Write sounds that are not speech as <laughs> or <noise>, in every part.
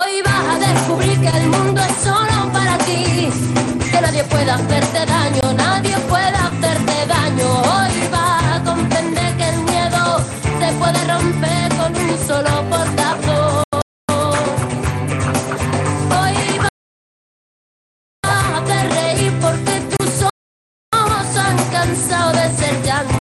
Hoy vas a descubrir que el mundo es solo para ti, que nadie puede hacerte daño, nadie puede hacerte daño. Hoy vas a comprender que el miedo se puede romper con un solo portazo. Hoy vas a hacer reír porque tus ojos han cansado de ser llanto,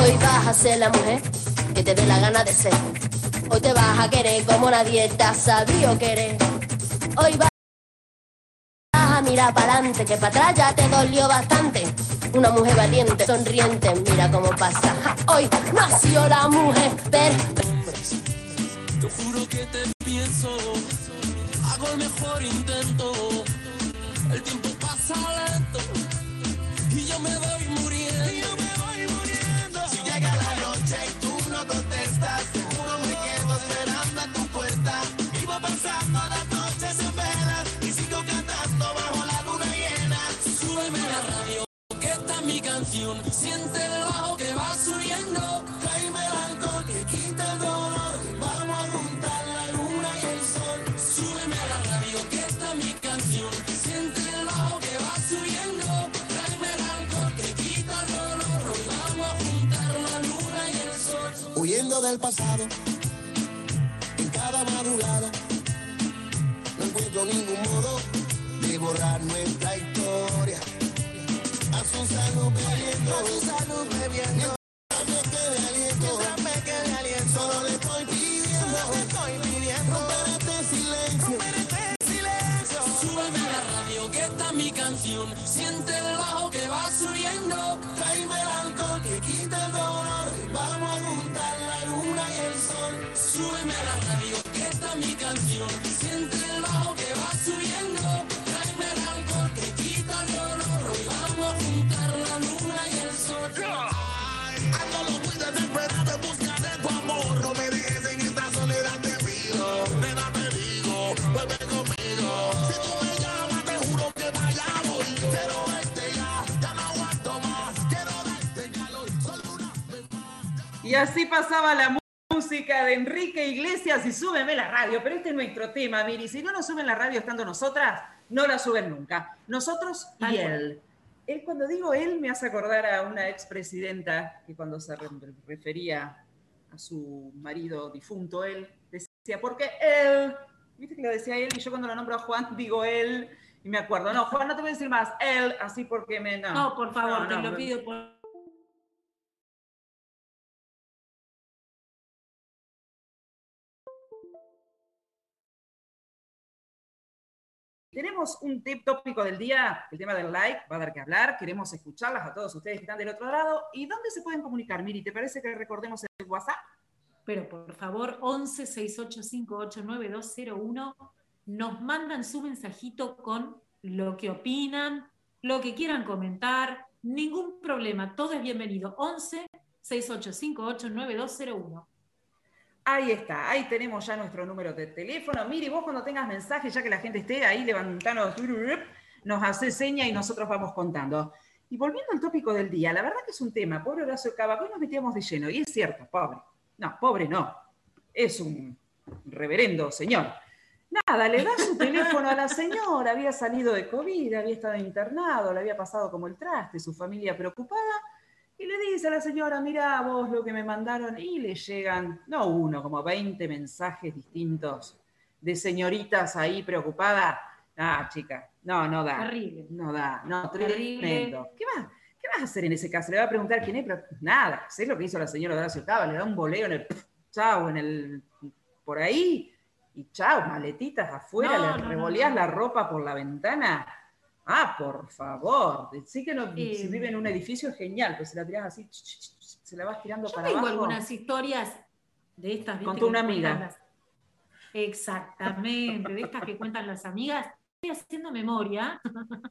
Hoy vas a ser la mujer que te dé la gana de ser. Hoy te vas a querer como nadie te ha sabido querer. Hoy vas a mirar para adelante, que para atrás ya te dolió bastante. Una mujer valiente, sonriente, mira cómo pasa. Hoy nació la mujer perfecta. Te juro que te pienso, hago el mejor intento. Siente el bajo que va subiendo. Del pasado. En cada madrugada no encuentro ningún modo de borrar nuestra historia. A su salud bebiendo, a su salud bebiendo. Mientras me quede aliento, mientras me quede aliento, solo le estoy pidiendo, le estoy pidiendo romper este silencio, romper este silencio. Súbeme la radio, que esta es mi canción. Siente el bajo que va subiendo. Tráeme A que esta es mi canción. Siente el bajo que va subiendo. Tráeme el alcohol que quita el dolor. Hoy vamos a juntar la luna y el sol. Ando lo muy desesperado en busca de tu amor. No me dejes en esta soledad, te pido. Nena, te digo, vuelve conmigo. Si tú me llamas, te juro que vaya voy. Pero este ya, ya no aguanto más. Quiero darte calor, solo una vez más. Y así pasaba la mu- música de Enrique Iglesias y súbeme la radio. Pero este es nuestro tema, Miri. Si no nos suben la radio estando nosotras, no la suben nunca. Nosotros y él. Él, cuando digo él, me hace acordar a una expresidenta que cuando se re- refería a su marido difunto, él decía, porque él, viste que lo decía él, y yo cuando lo nombro a Juan digo él, y me acuerdo, no, Juan, no te voy a decir más, él, así porque me... No, No, por favor, No, te no, lo pido por Tenemos un tip tópico del día, el tema del like, va a dar que hablar, queremos escucharlas a todos ustedes que están del otro lado. ¿Y dónde se pueden comunicar? Miri, ¿te parece que recordemos el WhatsApp? Pero por favor, 11 6858 9201 nos mandan su mensajito con lo que opinan, lo que quieran comentar, ningún problema, todo es bienvenido. 11 6858 9201. Ahí está, ahí tenemos ya nuestro número de teléfono. Miri, vos cuando tengas mensajes, ya que la gente esté ahí, levantanos, nos hace seña y nosotros vamos contando. Y volviendo al tópico del día, la verdad que es un tema, pobre Horacio Cava, hoy nos metíamos de lleno, y es cierto, pobre. No, pobre no, es un reverendo señor. Nada, le da su teléfono a la señora, había salido de COVID, había estado internado, le había pasado como el traste, su familia preocupada, y le dice a la señora, mira vos lo que me mandaron, y le llegan, no uno, como 20 mensajes distintos de señoritas ahí preocupadas. Ah, chica, no, no da. Terrible. No da, no, Terrible. tremendo. ¿Qué vas, ¿Qué vas a hacer en ese caso? Le va a preguntar quién es, pero nada, sé lo que hizo la señora Horacio Cava, le da un boleo en el chao, en el por ahí, y chao, maletitas afuera, No, le no, no, revoleás no. la ropa por la ventana. Ah, por favor. Sí que no, Eh, si vive en un edificio es genial, pues se la tirás así, se la vas tirando Yo para tengo abajo. algunas historias de estas. que una amiga. las- Exactamente, de estas que cuentan las amigas. Estoy haciendo memoria.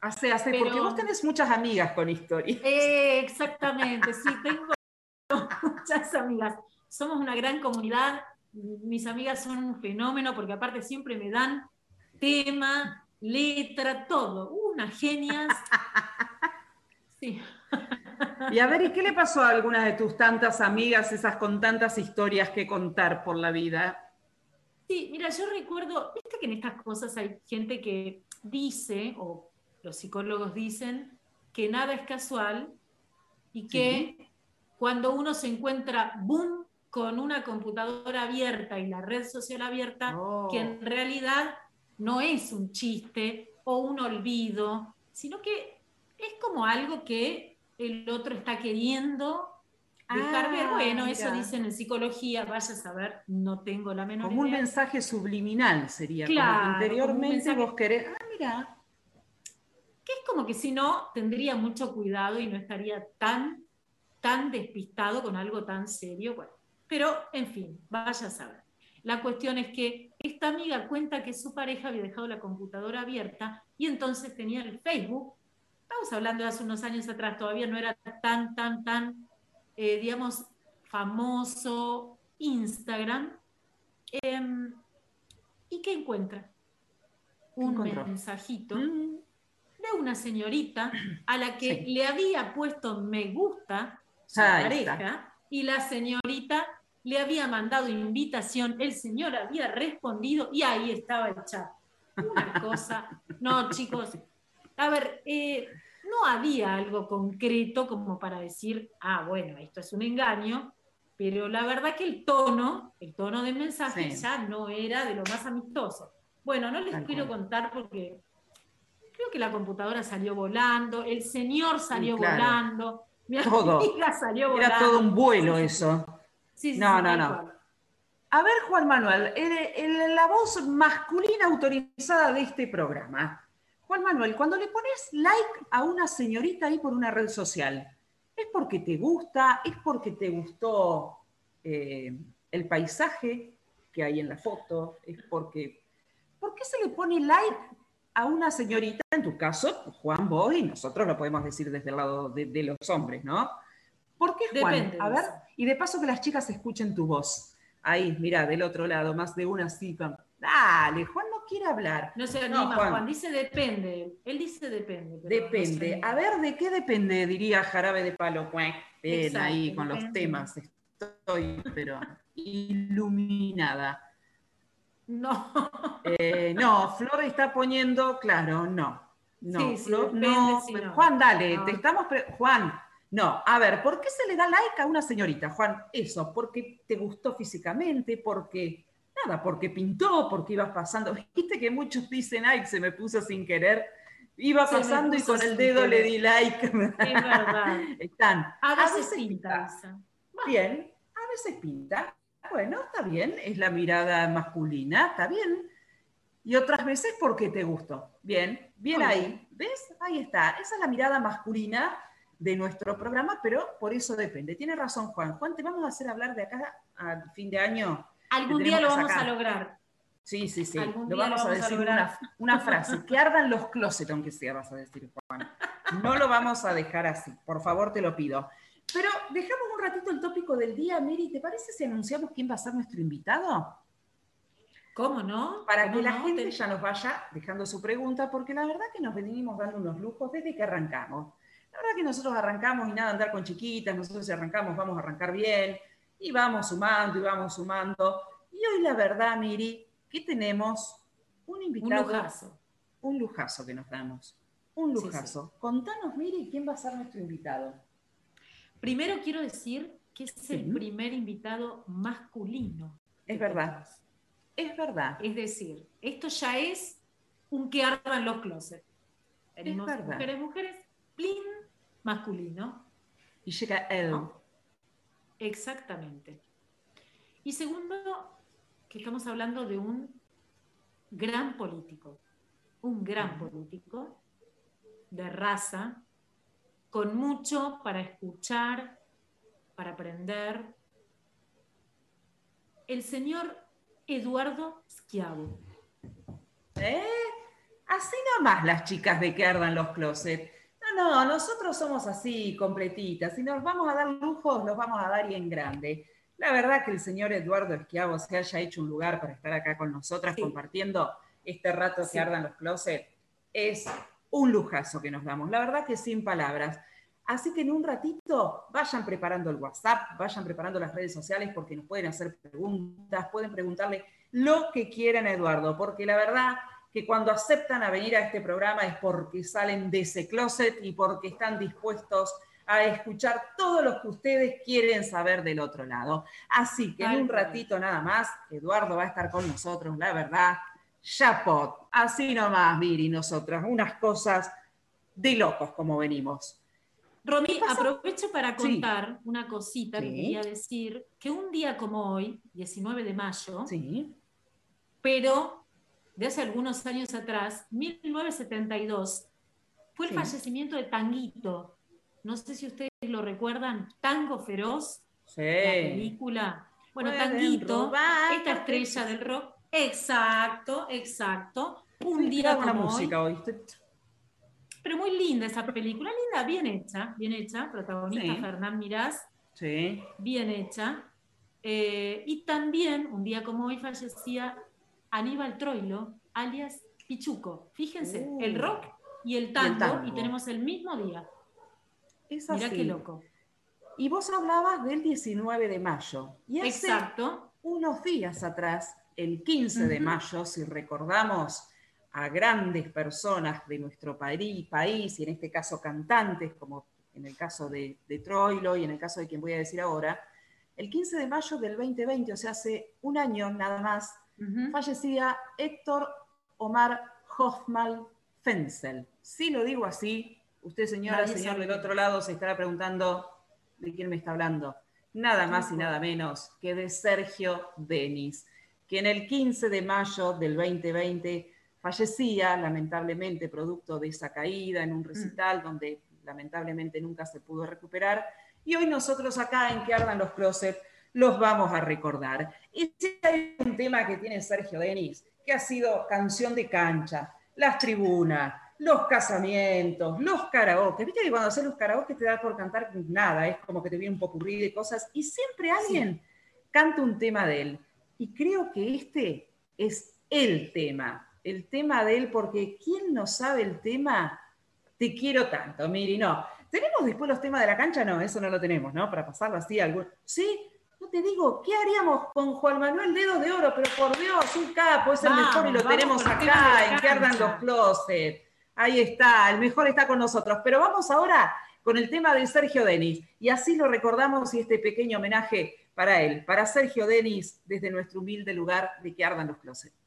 Hace, hace, Pero- porque vos tenés muchas amigas con historia. Eh, exactamente, sí, tengo muchas amigas. Somos una gran comunidad. Mis amigas son un fenómeno porque aparte siempre me dan tema, letra, todo. Unas genias. <laughs> Sí. Y a ver, ¿y qué le pasó a algunas de tus tantas amigas, esas con tantas historias que contar por la vida? Sí, mira, yo recuerdo, viste que en estas cosas hay gente que dice, o los psicólogos dicen, que nada es casual y que cuando uno se encuentra, boom, con una computadora abierta y la red social abierta, Oh. que en realidad no es un chiste o un olvido, sino que es como algo que el otro está queriendo dejar Ah, ver. Bueno, eso dicen en psicología, vaya a saber, no tengo la menor Como un idea. mensaje subliminal sería. como Claro, que como un interiormente mensaje- vos querés. Ah, mira. que es como que si no, tendría mucho cuidado y no estaría tan, tan despistado con algo tan serio. Bueno, pero en fin, vaya a saber. La cuestión es que esta amiga cuenta que su pareja había dejado la computadora abierta y entonces tenía el Facebook. Estamos hablando de hace unos años atrás, todavía no era tan, tan, tan, eh, digamos, famoso Instagram. Em, ¿Y qué encuentra? Un encontró? mensajito Mm, de una señorita a la que Sí. le había puesto me gusta su Ahí pareja y la señorita le había mandado invitación, el señor había respondido y ahí estaba el chat. Una cosa, no chicos, a ver, eh, no había algo concreto como para decir, ah, bueno, esto es un engaño, pero la verdad que el tono, el tono del mensaje Sí. ya no era de lo más amistoso. Bueno, no les Tal quiero cual. contar porque creo que la computadora salió volando, el señor salió claro. volando, mi Todo. amiga salió volando. Era todo un vuelo eso. Sí, sí, No, sí, no, no. A ver, Juan Manuel, el- el- la voz masculina autorizada de este programa. Juan Manuel, cuando le pones like a una señorita ahí por una red social, ¿es porque te gusta? ¿Es porque te gustó eh, el paisaje que hay en la foto? ¿Es porque... ¿Por qué se le pone like a una señorita? En tu caso, Juan, vos y nosotros lo podemos decir desde el lado de, de los hombres, ¿no? ¿Por qué, Juan? Depende a ver. Y de paso que las chicas escuchen tu voz. Ahí, mira, del otro lado, más de una así. Dale, Juan no quiere hablar. No se No, anima, Juan. Juan. dice depende. Él dice depende. no Depende. A ver, ¿de qué depende? Diría Jarabe de Palo. Ven Exacto, ahí con los temas. Estoy, pero iluminada. No. Eh, no, Flor está poniendo, claro, no. No, Sí, sí, Flor, depende no. si no. Juan, dale, No. te estamos. Juan, no. A ver, ¿por qué se le da like a una señorita, Juan? Eso, porque te gustó físicamente, porque. Nada, porque pintó, porque ibas pasando. <laughs> Viste que muchos dicen, ay, se me puso sin querer. Iba Se pasando y con el dedo le di like. <laughs> Es verdad. Están. A veces pinta esa. Bien, a veces pinta. Bueno, está bien, es la mirada masculina, está bien. Y otras veces porque te gustó. Bien, bien ahí. ¿Ves? Ahí está. Esa es la mirada masculina de nuestro programa, pero por eso depende. Tiene razón Juan. Juan, te vamos a hacer hablar de acá al fin de año. Algún día lo vamos a lograr. Sí, sí, sí. Algún Lo día vamos, lo a vamos a decir lograr. una, una frase. Que ardan los closets, aunque sea, vas a decir, Juan. No lo vamos a dejar así. Por favor, te lo pido. Pero dejamos un ratito el tópico del día, Mary. ¿Te parece si anunciamos quién va a ser nuestro invitado? ¿Cómo no? Para ¿Cómo que la no? gente Te- ya nos vaya dejando su pregunta, porque la verdad que nos venimos dando unos lujos desde que arrancamos. La verdad que nosotros arrancamos y nada andar con chiquitas, nosotros si arrancamos vamos a arrancar bien, y vamos sumando y vamos sumando. Y hoy la verdad, Miri, que tenemos un Un invitado, lujazo. un lujazo que nos damos. Un Sí, sí. lujazo. Contanos, Miri, quién va a ser nuestro invitado. Primero quiero decir que es Sí. el primer invitado masculino. Es verdad. Es verdad. Es decir, esto ya es un que ardan los closets. Venimos verdad. mujeres, mujeres, plin, masculino. Y llega él. ¿no? Exactamente. Y segundo, que estamos hablando de un gran político. Un gran político de raza, con mucho para escuchar, para aprender. El señor Eduardo Schiavo. ¿Eh? Así nomás las chicas de que ardan los closets. No, no, nosotros somos así, completitas. Si nos vamos a dar lujos, los vamos a dar y en grande. La verdad que el señor Eduardo Esquiavo se haya hecho un lugar para estar acá con nosotras Sí. compartiendo este rato Sí. que ardan los closets es un lujazo que nos damos. La verdad que sin palabras. Así que en un ratito vayan preparando el WhatsApp, vayan preparando las redes sociales porque nos pueden hacer preguntas, pueden preguntarle lo que quieran a Eduardo, porque la verdad que cuando aceptan a venir a este programa es porque salen de ese closet y porque están dispuestos a escuchar todo lo que ustedes quieren saber del otro lado. Así que en un ratito nada más, Eduardo va a estar con nosotros, la verdad. Chapot, así nomás, Viri, nosotras, unas cosas de locos como venimos. Romy, aprovecho para Sí. contar una cosita que quería decir, que un día como hoy, 19 de mayo, Sí, pero de hace algunos años atrás, 1972, fue el Sí. fallecimiento de Tanguito. No sé si ustedes lo recuerdan, Tango Feroz, sí. la película. Bueno, Pueden Tanguito, robar, esta estrella del rock, exacto, exacto, un Estoy día con la música hoy. pero muy linda esa película, linda, bien hecha, bien hecha, protagonista Sí. Fernán Mirás, Sí. bien hecha. Eh, y también, un día como hoy, fallecía Aníbal Troilo, alias Pichuco. Fíjense, Uh. el rock y el tango, y, tango. tenemos el mismo día. Es Mirá así. qué loco. Y vos hablabas del 19 de mayo. Y hace Exacto. unos días atrás, el 15 de mayo, si recordamos a grandes personas de nuestro país, y en este caso cantantes, como en el caso de, de Troilo y en el caso de quien voy a decir ahora, el 15 de mayo del 2020, o sea, hace un año nada más, Fallecía Héctor Omar Hoffman Fenzel. Si lo digo así, usted, señora, Nadie señor sabe del otro lado, se estará preguntando de quién me está hablando. Nada más y nada menos que de Sergio Denis, que en el 15 de mayo del 2020 fallecía, lamentablemente, producto de esa caída en un Mm. recital donde lamentablemente nunca se pudo recuperar. Y hoy nosotros acá en Que Ardan los Closets los vamos a recordar. Y si hay un tema que tiene Sergio Denis, que ha sido canción de cancha, las tribunas, los casamientos, los karaoke. Viste que cuando haces los karaoke te da por cantar nada, es como que te viene un popurrí de cosas y siempre alguien canta un tema de él. Y creo que este es el tema, el tema de él, porque ¿quién no sabe el tema? Te quiero tanto, Miri, no. ¿Tenemos después los temas de la cancha? No, eso no lo tenemos, ¿no? Para pasarlo así. Algún... Sí, te digo, ¿qué haríamos con Juan Manuel Dedos de Oro? Pero por Dios, un capo, es el Vamos, mejor y lo tenemos acá, en que ardan los closets. Ahí está, el mejor está con nosotros. Pero vamos ahora con el tema de Sergio Denis. Y así lo recordamos y este pequeño homenaje para él, para Sergio Denis, desde nuestro humilde lugar de que ardan los closets.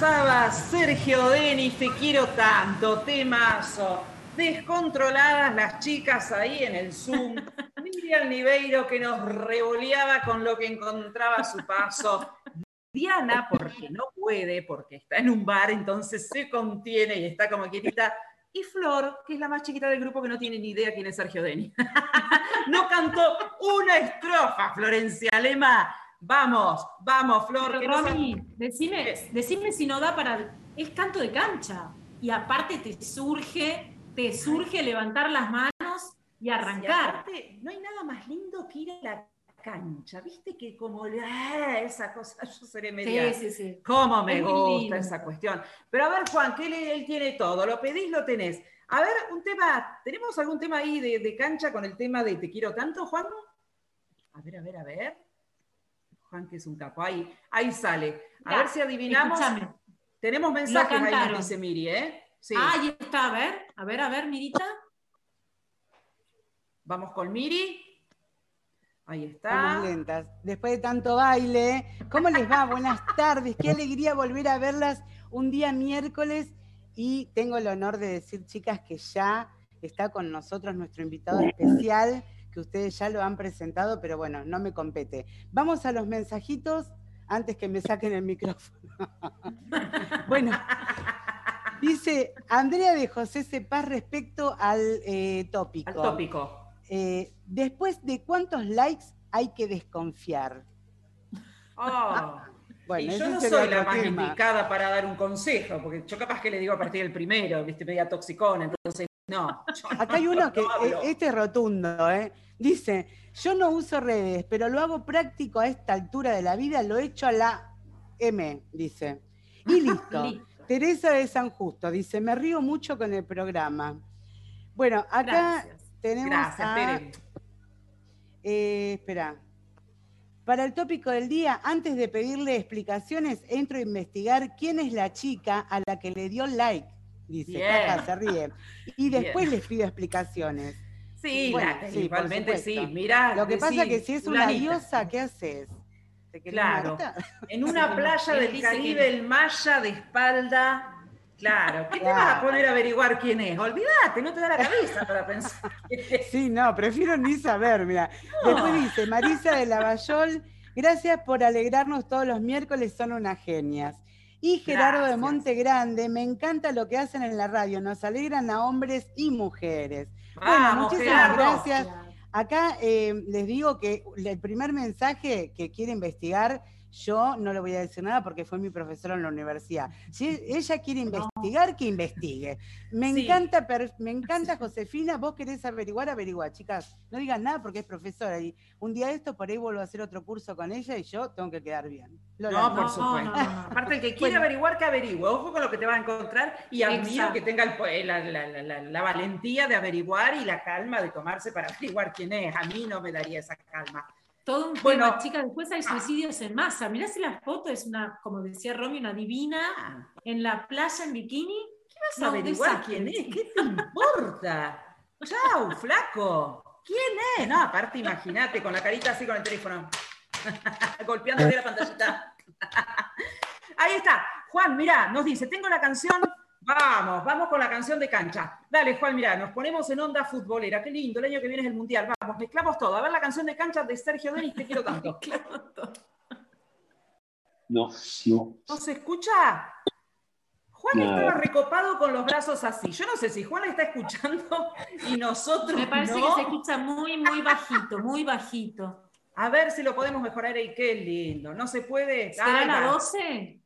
Pasaba Sergio Denis, te quiero tanto, temazo. Descontroladas las chicas ahí en el Zoom. <laughs> Miriam Niveiro que nos revoleaba con lo que encontraba a su paso. Diana, porque no puede, porque está en un bar, entonces se contiene y está como quietita. Y Flor, que es la más chiquita del grupo que no tiene ni idea quién es Sergio Denis. <laughs> no cantó una estrofa, Florencia Lema. Vamos, vamos, Flor. Pero, no decime, decime si no da para. Es canto de cancha. Y aparte te surge, te surge levantar las manos y Y arrancar. aparte, no hay nada más lindo que ir a la cancha, viste que como ah, esa cosa, <laughs> yo seré media. Sí, sí, sí. ¿Cómo me Es gusta esa cuestión? Pero a ver, Juan, que él, él tiene todo, lo pedís, lo tenés. A ver, un tema, ¿tenemos algún tema ahí de, de cancha con el tema de Te quiero tanto, Juan? A ver, a ver, a ver. Juan, que es un capo, ahí, ahí sale. A Ya, ver si adivinamos. Tenemos mensajes ahí, dice Miri, ¿eh? Sí. Ah, ahí está, a ver, a ver, a ver, Mirita. Vamos con Miri. Ahí está. Lentas. Después de tanto baile, ¿cómo les va? Buenas tardes. Qué alegría volver a verlas un día miércoles. Y tengo el honor de decir, chicas, que ya está con nosotros nuestro invitado especial, que ustedes ya lo han presentado, pero bueno, no me compete. Vamos a los mensajitos antes que me saquen el micrófono. <laughs> bueno, dice Andrea de José Cepaz respecto al eh, tópico. Al tópico. Eh, después de cuántos likes hay que desconfiar. Oh. <laughs> Bueno, y yo no soy la más indicada para dar un consejo, porque yo capaz que le digo a partir del primero, viste, media toxicona, entonces no. yo Acá hay no- uno que, no eh, este es rotundo, ¿eh? Dice, yo no uso redes, pero lo hago práctico a esta altura de la vida, lo he hecho a la M, dice. Y <laughs> listo. Listo. Teresa de San Justo dice, me río mucho con el programa. Bueno, acá Gracias. tenemos Gracias, a... Eh, espera. Para el tópico del día, antes de pedirle explicaciones, entro a investigar quién es la chica a la que le dio like. Dice, jaja, se ríe. Y después Bien. les pido explicaciones. Sí, Bueno, la- sí, igualmente sí, mirá. Lo que decí, pasa que si es una diosa, ¿qué haces? ¿Te querés Claro. matar? En <laughs> una playa del Caribe, el Maya de espalda. Claro, ¿qué te vas a poner a averiguar quién es? Olvídate, no te da la cabeza para pensar. <laughs> Sí, no, prefiero ni saber, mira. Después dice, Marisa de Lavallol, gracias por alegrarnos todos los miércoles, son unas genias. Y Gerardo de Gracias. Monte Grande, me encanta lo que hacen en la radio, nos alegran a hombres y mujeres. Vamos, muchísimas Gerardo. gracias. Acá eh, les digo que el primer mensaje que quiere investigar, yo no le voy a decir nada porque fue mi profesora en la universidad. Si ella quiere investigar, que investigue. Me Sí. encanta, me encanta Josefina, vos querés averiguar, averigua, chicas. No digan nada porque es profesora y un día de esto por ahí vuelvo a hacer otro curso con ella y yo tengo que quedar bien. Lo No, por No, supuesto. no, no. Aparte, el que quiere Bueno. averiguar, que averigüe. Ojo con lo que te va a encontrar y admiro que tenga el la- la- la- la valentía de averiguar y la calma de tomarse para averiguar quién es. A mí no me daría esa calma. Todo un Bueno. tema, chicas. Después hay suicidios en masa. Mirá si la foto es una, como decía Romy, una divina Ah, en la playa en bikini. vas a No, averiguar desastre. quién es? ¿Qué te importa? <laughs> Chau, flaco. ¿Quién es? No, aparte, imagínate, con la carita así con el teléfono. <laughs> Golpeándole la pantallita. <laughs> Ahí está. Juan, mirá, nos dice, tengo la canción. Vamos, vamos con la canción de cancha. Dale, Juan, mirá, nos ponemos en onda futbolera. Qué lindo, el año que viene es el Mundial. Vamos, mezclamos todo. A ver la canción de cancha de Sergio Denis, te quiero tanto. <laughs> No, no. ¿No se escucha? Juan Nada. estaba recopado con los brazos así. Yo no sé si Juan está escuchando y nosotros Me parece no. que se escucha muy, muy bajito, muy bajito. A ver si lo podemos mejorar ahí. Qué lindo. No se puede. ¿Será la va. 12?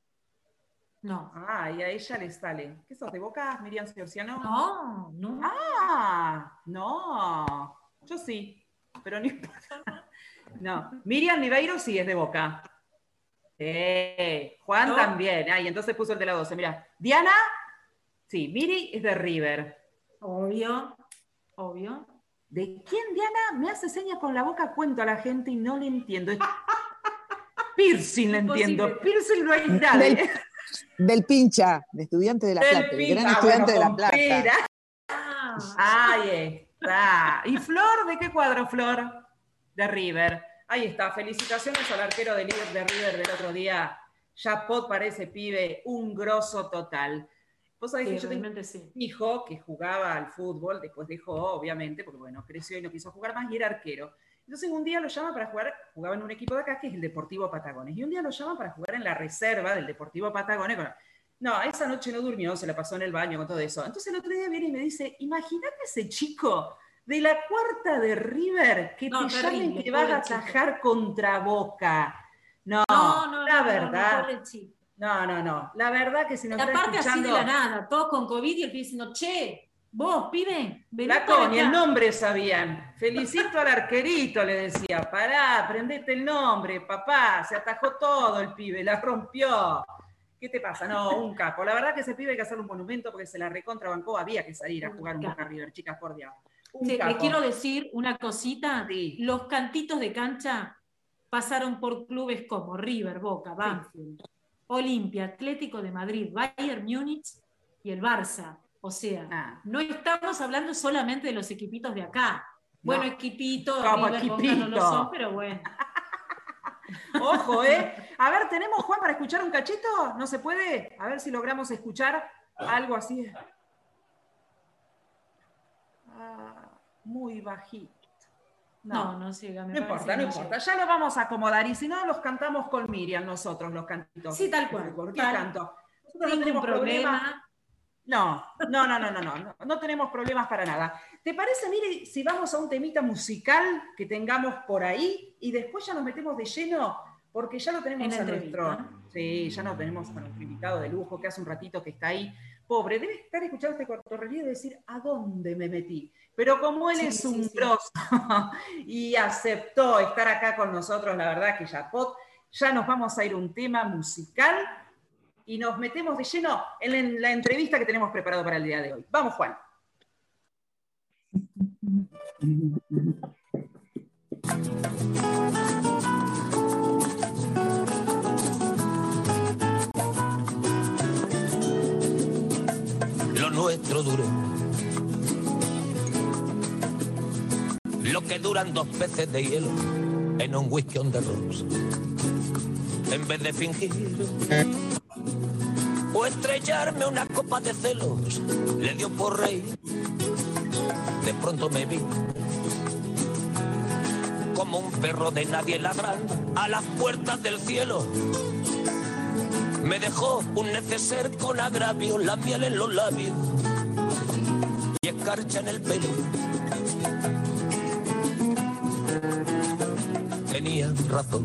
No. Ah, y a ella le sale. ¿Qué sos, de Boca, Miriam Ciorciano? No, no. Ah, no. Yo sí, pero no <laughs> importa. No, Miriam Niveiro sí es de Boca. Eh, Juan No. también. Ah, y entonces puso el de la 12. Mira, Diana, sí, Miri es de River. Obvio, obvio. ¿De quién, Diana? Me hace señas con la boca, cuento a la gente y no le entiendo. <laughs> Piercing le entiendo. Piercing no hay <laughs> nadie. Del pincha, de estudiante de La Del Plata, el gran estudiante bueno, de La Plata. pera. Ah, Ahí está. ¿Y Flor? ¿De qué cuadro, Flor? De River. Ahí está. Felicitaciones al arquero de, River- de River del otro día. Ya Pot parece pibe, un grosso total. Vos sabés sí, que yo tengo sí. un hijo que jugaba al fútbol, después dejó, obviamente, porque bueno, creció y no quiso jugar más y era arquero. Entonces un día lo llama para jugar, jugaba en un equipo de acá que es el Deportivo Patagones, y un día lo llama para jugar en la reserva del Deportivo Patagones. No, esa noche no durmió, se la pasó en el baño con todo eso. Entonces el otro día viene y me dice, imagínate ese chico de la cuarta de River que No, te llamen que vas a atajar contra Boca. No, No, no, la no, no, verdad, no, no, no, no, la verdad que si nos Y está aparte así de escuchando... la nada, todos con COVID y el pibe diciendo, che, vos, pibe, vení La ni el acá". nombre sabían. Felicito al arquerito, le decía. Pará, aprendete el nombre, papá. Se atajó todo el pibe, la rompió. ¿Qué te pasa? No, un capo. La verdad que ese pibe hay que hacerle un monumento porque se la recontrabancó. Había que salir a jugar un. Boca River, chicas, por Dios. Les quiero decir una cosita. Sí. Los cantitos de cancha pasaron por clubes como River, Boca, Banfield, Olimpia, Atlético de Madrid, Bayern Múnich y el Barça. O sea, Ah. no estamos hablando solamente de los equipitos de acá. Bueno, equipito, Como Boca no equipito. lo son, pero bueno. <laughs> Ojo, ¿eh? A ver, ¿tenemos, Juan, para escuchar un cachito? ¿No se puede? A ver si logramos escuchar algo así. Ah, muy bajito. No, no llega. me No importa, no importa. Ya lo vamos a acomodar. Y si no, los cantamos con Miriam nosotros, los cantitos. Sí, tal cual, ¿Por qué tal. canto? Nosotros no tenemos problema. problema. No, no, no, no, no, no, no, no tenemos problemas para nada. ¿Te parece, Miri, si vamos a un temita musical que tengamos por ahí y después ya nos metemos de lleno? Porque ya lo tenemos En a nuestro. Sí, ya lo tenemos a nuestro invitado de lujo que hace un ratito que está ahí. Pobre, debe estar escuchando este cortorrelío y decir, ¿a dónde me metí? Pero como él Sí, es un sí. grosso <laughs> y aceptó estar acá con nosotros, la verdad que ya nos vamos a ir a un tema musical y nos metemos de lleno en la entrevista que tenemos preparado para el día de hoy. Vamos, Juan. lo nuestro duró. Lo que duran dos peces de hielo en un whisky on the rocks. En vez de fingir o estrellarme una copa de celos, le dio por reír. De pronto me vi como un perro de nadie ladrando a las puertas del cielo. Me dejó un neceser con agravio, la miel en los labios y escarcha en el pelo. Tenía razón.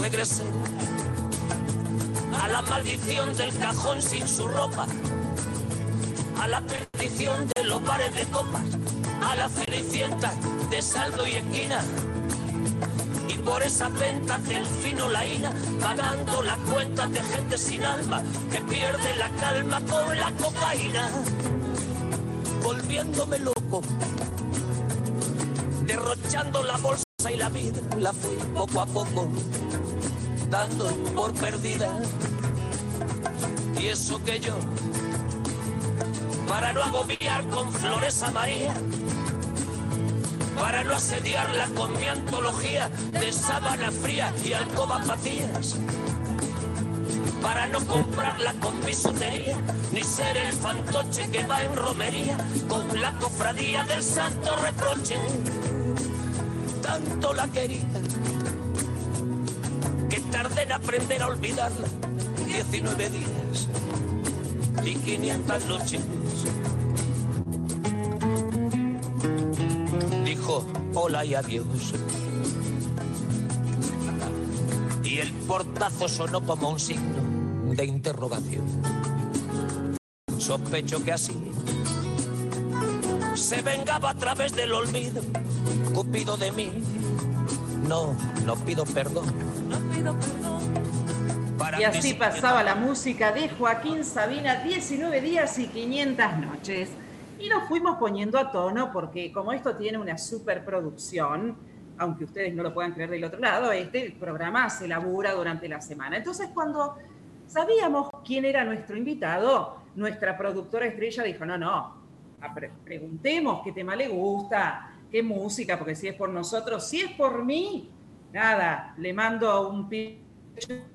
Regresé a la maldición del cajón sin su ropa. A la perdición de los bares de copas. A la cenicienta de saldo y esquina y por esas ventas del fino laína, pagando las cuentas de gente sin alma que pierde la calma con la cocaína, volviéndome loco, derrochando la bolsa y la vida, la fui poco a poco dando por perdida. Y eso que yo, para no agobiar con flores a María, para no asediarla con mi antología de sábana fría y alcobas vacías para no comprarla con bisutería, ni ser el fantoche que va en romería con la cofradía del santo reproche. Tanto la quería que tardé en aprender a olvidarla 19 días y 500 noches. Dijo hola y adiós. Y el portazo sonó como un signo de interrogación. Sospecho que así se vengaba a través del olvido, Cupido de mí. No, no pido perdón, no pido perdón. Para Y así pasaba la música de Joaquín Sabina, 19 días y 500 noches. Y nos fuimos poniendo a tono porque como esto tiene una superproducción, aunque ustedes no lo puedan creer del otro lado, este programa se labura durante la semana. Entonces cuando sabíamos quién era nuestro invitado, nuestra productora estrella dijo, no, no, pre- preguntemos qué tema le gusta, qué música, porque si es por nosotros, si es por mí, nada, le mando un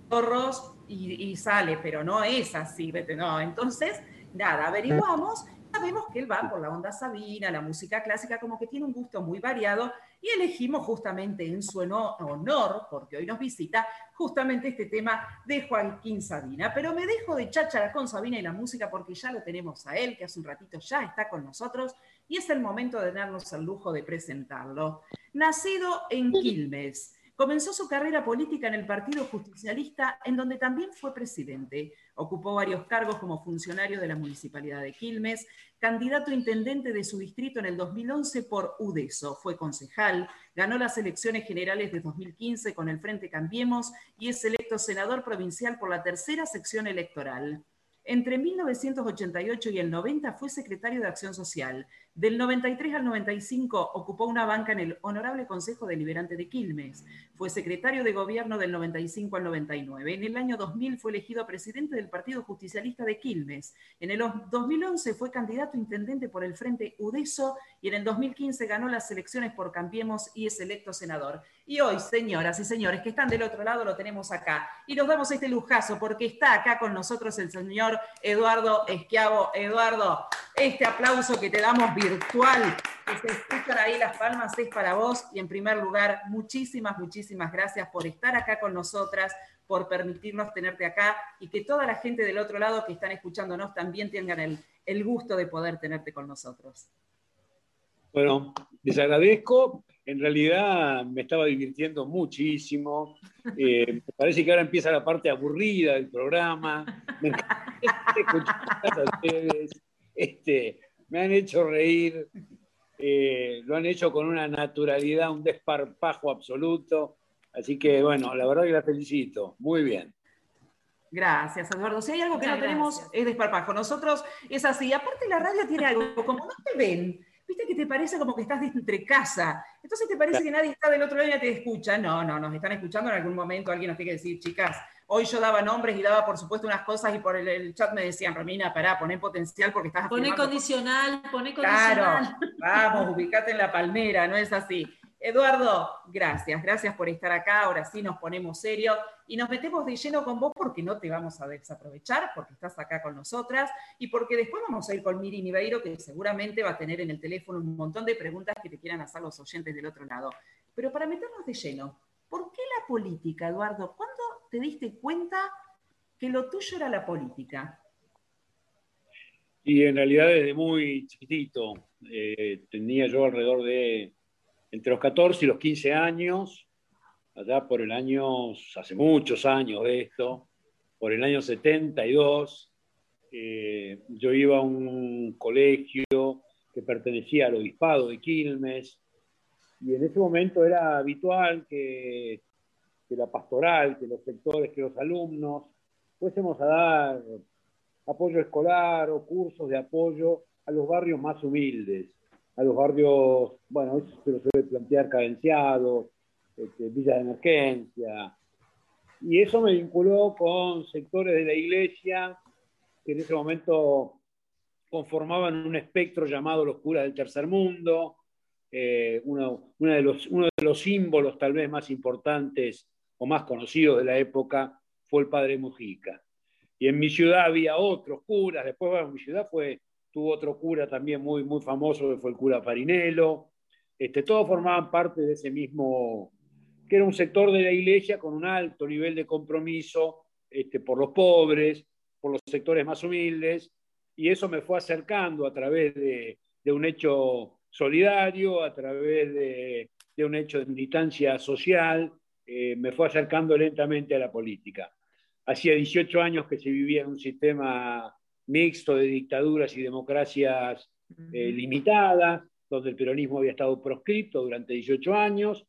chorros y, y sale, pero no es así, ¿vete? no. Entonces, nada, averiguamos, sabemos que él va por la onda Sabina, la música clásica, como que tiene un gusto muy variado, y elegimos justamente en su honor, porque hoy nos visita, justamente este tema de Joaquín Sabina. Pero me dejo de cháchara con Sabina y la música porque ya lo tenemos a él, que hace un ratito ya está con nosotros, y es el momento de darnos el lujo de presentarlo. Nacido en Quilmes, Comenzó su carrera política en el Partido Justicialista, en donde también fue presidente. Ocupó varios cargos como funcionario de la Municipalidad de Quilmes, candidato intendente de su distrito en el 2011 por UDESO. Fue concejal, ganó las elecciones generales de 2015 con el Frente Cambiemos y es electo senador provincial por la tercera sección electoral. Entre 1988 y el 90 fue secretario de Acción Social. Del 93 al 95 ocupó una banca en el Honorable Consejo Deliberante de Quilmes. Fue secretario de Gobierno del 95 al 99. En el año 2000 fue elegido presidente del Partido Justicialista de Quilmes. En el 2011 fue candidato intendente por el Frente UDESO y en el 2015 ganó las elecciones por Cambiemos y es electo senador. Y hoy, señoras y señores que están del otro lado, lo tenemos acá. Y nos damos este lujazo porque está acá con nosotros el señor Eduardo Esquiavo. Eduardo, este aplauso que te damos virtual, que se escuchan ahí las palmas, es para vos. Y en primer lugar, muchísimas, muchísimas gracias por estar acá con nosotras, por permitirnos tenerte acá y que toda la gente del otro lado que están escuchándonos también tengan el, el gusto de poder tenerte con nosotros. Bueno, les agradezco. En realidad me estaba divirtiendo muchísimo. Eh, parece que ahora empieza la parte aburrida del programa. Me a ustedes. Este, me han hecho reír. Eh, lo han hecho con una naturalidad, un desparpajo absoluto. Así que, bueno, la verdad que la felicito. Muy bien. Gracias, Eduardo. Si hay algo que Muchas no tenemos gracias. es desparpajo. Nosotros es así. Aparte la radio tiene algo, como no te ven, viste que te parece como que estás de entre casa. Entonces te parece que nadie está del otro lado y ya te escucha. No, no, nos están escuchando en algún momento. Alguien nos tiene que decir, chicas, hoy yo daba nombres y daba, por supuesto, unas cosas y por el, el chat me decían, Romina, pará, poné potencial porque estás Poné condicional, poné Claro, condicional. <laughs> vamos, ubicate en la palmera, no es así. Eduardo, gracias, gracias por estar acá. Ahora sí nos ponemos serios y nos metemos de lleno con vos porque no te vamos a desaprovechar, porque estás acá con nosotras y porque después vamos a ir con Miri Niveiro, que seguramente va a tener en el teléfono un montón de preguntas que te quieran hacer los oyentes del otro lado. Pero para meternos de lleno, ¿por qué la política, Eduardo? ¿Cuándo te diste cuenta que lo tuyo era la política? Y en realidad desde muy chiquitito, eh, tenía yo alrededor de entre los 14 y los 15 años, allá por el año, hace muchos años de esto, por el año 72, eh, yo iba a un colegio que pertenecía al obispado de Quilmes, y en ese momento era habitual que, la pastoral, que los sectores, que los alumnos fuésemos a dar apoyo escolar o cursos de apoyo a los barrios más humildes, a los barrios, bueno, eso se lo suele plantear cadenciados, este, villas de emergencia. Y eso me vinculó con sectores de la iglesia que en ese momento conformaban un espectro llamado los curas del tercer mundo, eh, uno, uno de los, uno de los símbolos tal vez más importantes o más conocidos de la época fue el padre Mujica. Y en mi ciudad había otros curas, después bueno, mi ciudad fue, tuvo otro cura también muy, muy famoso, que fue el cura Farinello. Este, todos formaban parte de ese mismo, que era un sector de la iglesia con un alto nivel de compromiso este, por los pobres, por los sectores más humildes, y eso me fue acercando a través de, de un hecho solidario, a través de, de, un hecho de militancia social, eh, me fue acercando lentamente a la política. Hacía 18 años que se vivía en un sistema mixto de dictaduras y democracias eh, limitadas, donde el peronismo había estado proscripto durante 18 años.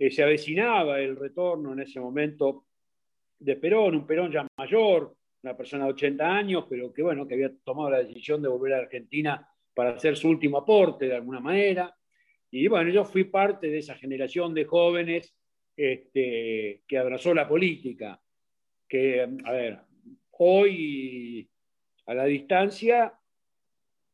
Eh, se avecinaba el retorno en ese momento de Perón, un Perón ya mayor, una persona de 80 años, pero que, bueno, que había tomado la decisión de volver a Argentina para hacer su último aporte de alguna manera. Y bueno, yo fui parte de esa generación de jóvenes este, que abrazó la política, que, a ver, hoy a la distancia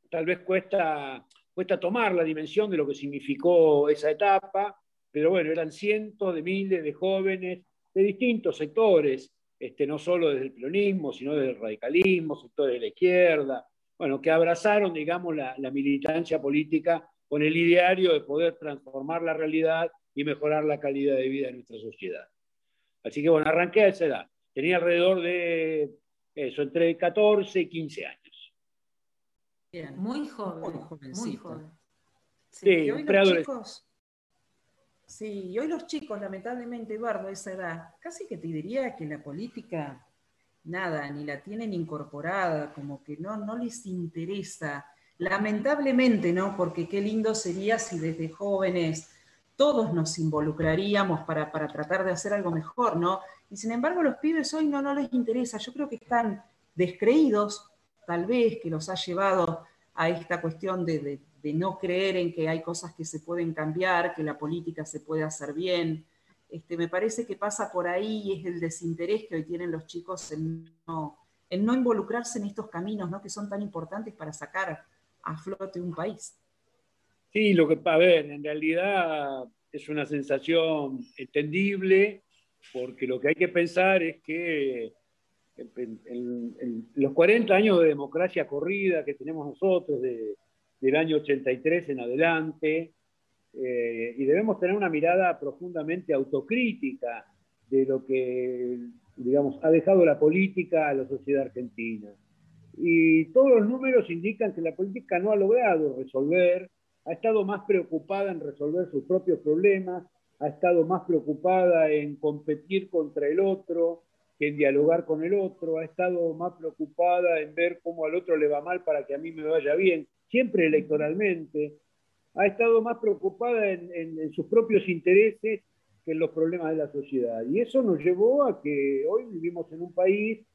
tal vez cuesta, cuesta tomar la dimensión de lo que significó esa etapa, pero bueno, eran cientos de miles de jóvenes de distintos sectores, este, no solo desde el peronismo, sino desde el radicalismo, sectores de la izquierda, bueno, que abrazaron, digamos, la, la militancia política con el ideario de poder transformar la realidad y mejorar la calidad de vida de nuestra sociedad. Así que bueno, arranqué a esa edad. Tenía alrededor de eso, entre 14 y 15 años. Bien. Muy joven. Muy, joven. Sí, sí hoy los chicos, sí, y hoy los chicos, lamentablemente, Eduardo, a esa edad, casi que te diría que la política, nada, ni la tienen incorporada, como que no, no les interesa. Lamentablemente, ¿no? Porque qué lindo sería si desde jóvenes todos nos involucraríamos para, para, tratar de hacer algo mejor, ¿no? Y sin embargo, los pibes hoy no, no les interesa. Yo creo que están descreídos, tal vez, que los ha llevado a esta cuestión de, de, de, no creer en que hay cosas que se pueden cambiar, que la política se puede hacer bien. Este, me parece que pasa por ahí y es el desinterés que hoy tienen los chicos en no, involucrarse en estos caminos, ¿no? Que son tan importantes para sacar a flote un país. Sí, lo que, a ver, en realidad es una sensación entendible, porque lo que hay que pensar es que los 40 años de democracia corrida que tenemos nosotros, de, del año 83 en adelante, eh, y debemos tener una mirada profundamente autocrítica de lo que, digamos, ha dejado la política a la sociedad argentina. Y todos los números indican que la política no ha logrado resolver ha estado más preocupada en resolver sus propios problemas, ha estado más preocupada en competir contra el otro que en dialogar con el otro, ha estado más preocupada en ver cómo al otro le va mal para que a mí me vaya bien, siempre electoralmente, ha estado más preocupada en, en, en sus propios intereses que en los problemas de la sociedad. Y eso nos llevó a que hoy vivimos en un país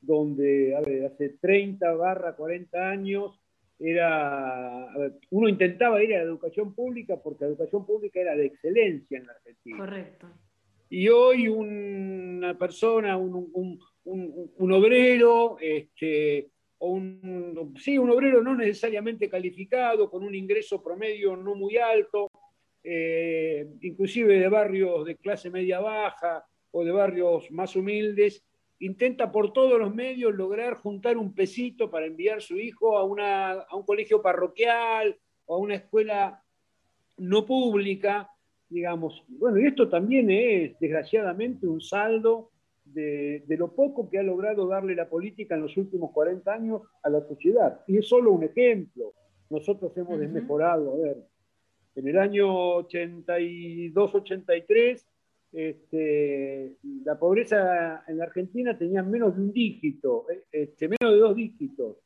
donde, a ver, hace 30 barra 40 años, era, uno intentaba ir a la educación pública porque la educación pública era de excelencia en la Argentina. Correcto. Y hoy una persona, un, un, un, un obrero, este, o un, sí, un obrero no necesariamente calificado, con un ingreso promedio no muy alto, eh, inclusive de barrios de clase media baja o de barrios más humildes, intenta por todos los medios lograr juntar un pesito para enviar su hijo a, una, a un colegio parroquial o a una escuela no pública, digamos. Bueno, y esto también es, desgraciadamente, un saldo de, de, lo poco que ha logrado darle la política en los últimos 40 años a la sociedad. Y es solo un ejemplo. Nosotros hemos uh -huh. desmejorado, a ver, en el año 82-83 este, la pobreza en la Argentina tenía menos de un dígito, este, menos de dos dígitos.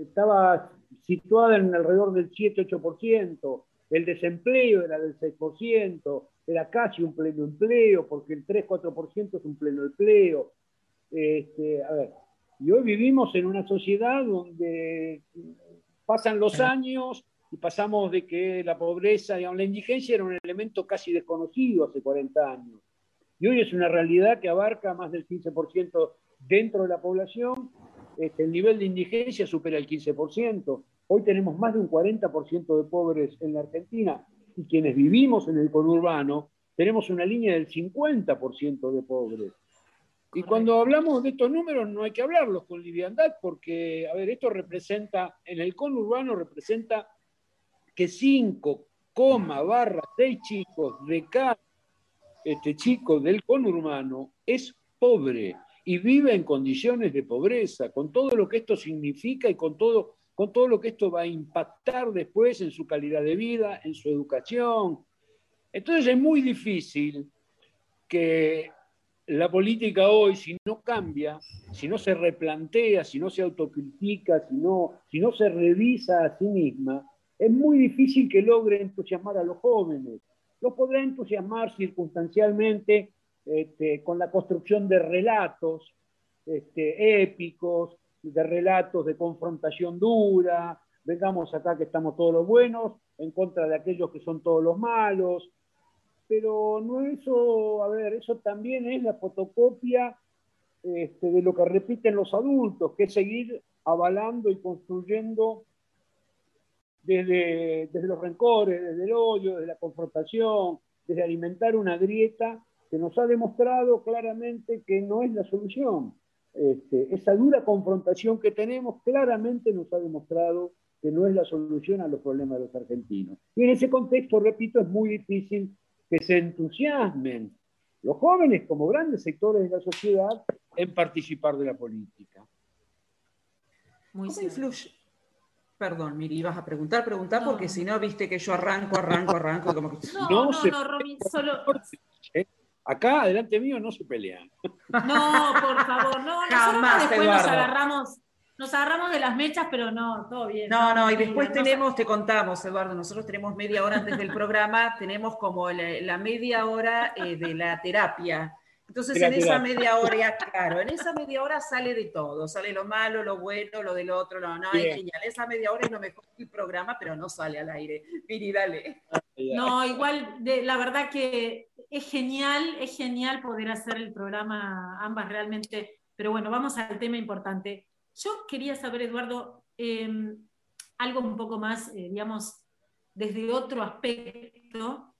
Estaba situada en alrededor del 7-8%, el desempleo era del 6%, era casi un pleno empleo, porque el 3-4% es un pleno empleo. Este, a ver, y hoy vivimos en una sociedad donde pasan los años y pasamos de que la pobreza, digamos, la indigencia era un elemento casi desconocido hace 40 años. Y hoy es una realidad que abarca más del 15% dentro de la población este, el nivel de indigencia supera el 15%. Hoy tenemos más de un 40% de pobres en la Argentina y quienes vivimos en el conurbano tenemos una línea del 50% de pobres. Y cuando hablamos de estos números no hay que hablarlos con liviandad porque, a ver, esto representa, en el conurbano representa que 5, barra 6 chicos de cada este, chico del conurbano es pobre y vive en condiciones de pobreza, con todo lo que esto significa y con todo, con todo lo que esto va a impactar después en su calidad de vida, en su educación. Entonces es muy difícil que la política hoy, si no cambia, si no se replantea, si no se autocritica, si no, si no se revisa a sí misma, es muy difícil que logre entusiasmar a los jóvenes. Los podrá entusiasmar circunstancialmente este, con la construcción de relatos este, épicos, de relatos de confrontación dura, vengamos acá que estamos todos los buenos, en contra de aquellos que son todos los malos, pero no eso, a ver, eso también es la fotocopia este, de lo que repiten los adultos, que es seguir avalando y construyendo desde, desde los rencores, desde el odio, desde la confrontación, desde alimentar una grieta que nos ha demostrado claramente que no es la solución. Este, esa dura confrontación que tenemos claramente nos ha demostrado que no es la solución a los problemas de los argentinos. Y en ese contexto, repito, es muy difícil que se entusiasmen los jóvenes como grandes sectores de la sociedad en participar de la política. Muy ¿Cómo influye? Perdón, Miri, ibas a preguntar, preguntar, porque si no, viste que yo arranco, arranco, arranco. Como que... No, no, no, no Romy, solo... Acá, delante mío, no se pelean. No, por favor, no. Jamás, después nos agarramos nos agarramos de las mechas, pero no, todo bien. No, no, y después tenemos, te contamos, Eduardo, nosotros tenemos media hora antes del programa, <laughs> tenemos como la, media hora eh, de la terapia. Entonces, en esa media hora, claro, en esa media hora sale de todo, sale lo malo, lo bueno, lo del otro, no, no, es genial. Esa media hora es lo mejor del programa, pero no sale al aire. Miri, dale. No, igual, de, la verdad que es genial, es genial poder hacer el programa ambas realmente, pero bueno, vamos al tema importante. Yo quería saber, Eduardo, em, algo un poco más, eh, digamos, desde otro aspecto,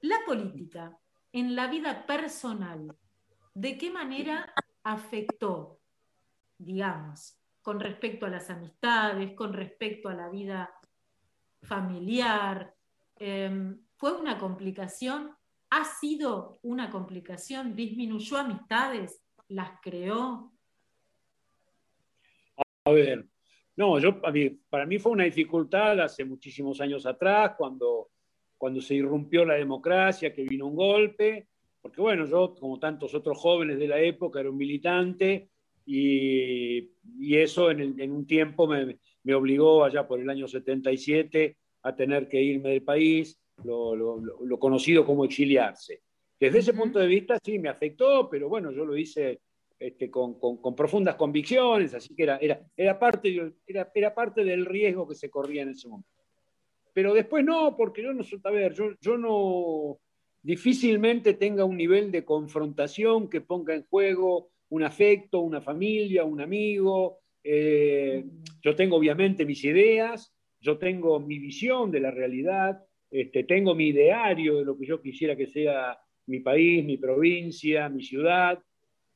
la política en la vida personal, ¿de qué manera afectó, digamos, con respecto a las amistades, con respecto a la vida familiar? Em, ¿Fue una complicación? ¿Ha sido una complicación? ¿Disminuyó amistades? ¿Las creó? A ver, no, yo, para mí fue una dificultad hace muchísimos años atrás, cuando, cuando se irrumpió la democracia, que vino un golpe, porque bueno, yo, como tantos otros jóvenes de la época, era un militante y, eso en, un tiempo me, obligó allá por el año 77 a tener que irme del país, lo, lo conocido como exiliarse. Desde ese punto de vista sí me afectó, pero bueno, yo lo hice este, con, profundas convicciones, así que era, era, era, parte, era, era, parte del riesgo que se corría en ese momento. Pero después no, porque yo no, a ver, yo, yo no difícilmente tenga un nivel de confrontación que ponga en juego un afecto, una familia, un amigo. Eh, yo tengo obviamente mis ideas, yo tengo mi visión de la realidad, este, tengo mi ideario de lo que yo quisiera que sea mi país, mi provincia, mi ciudad,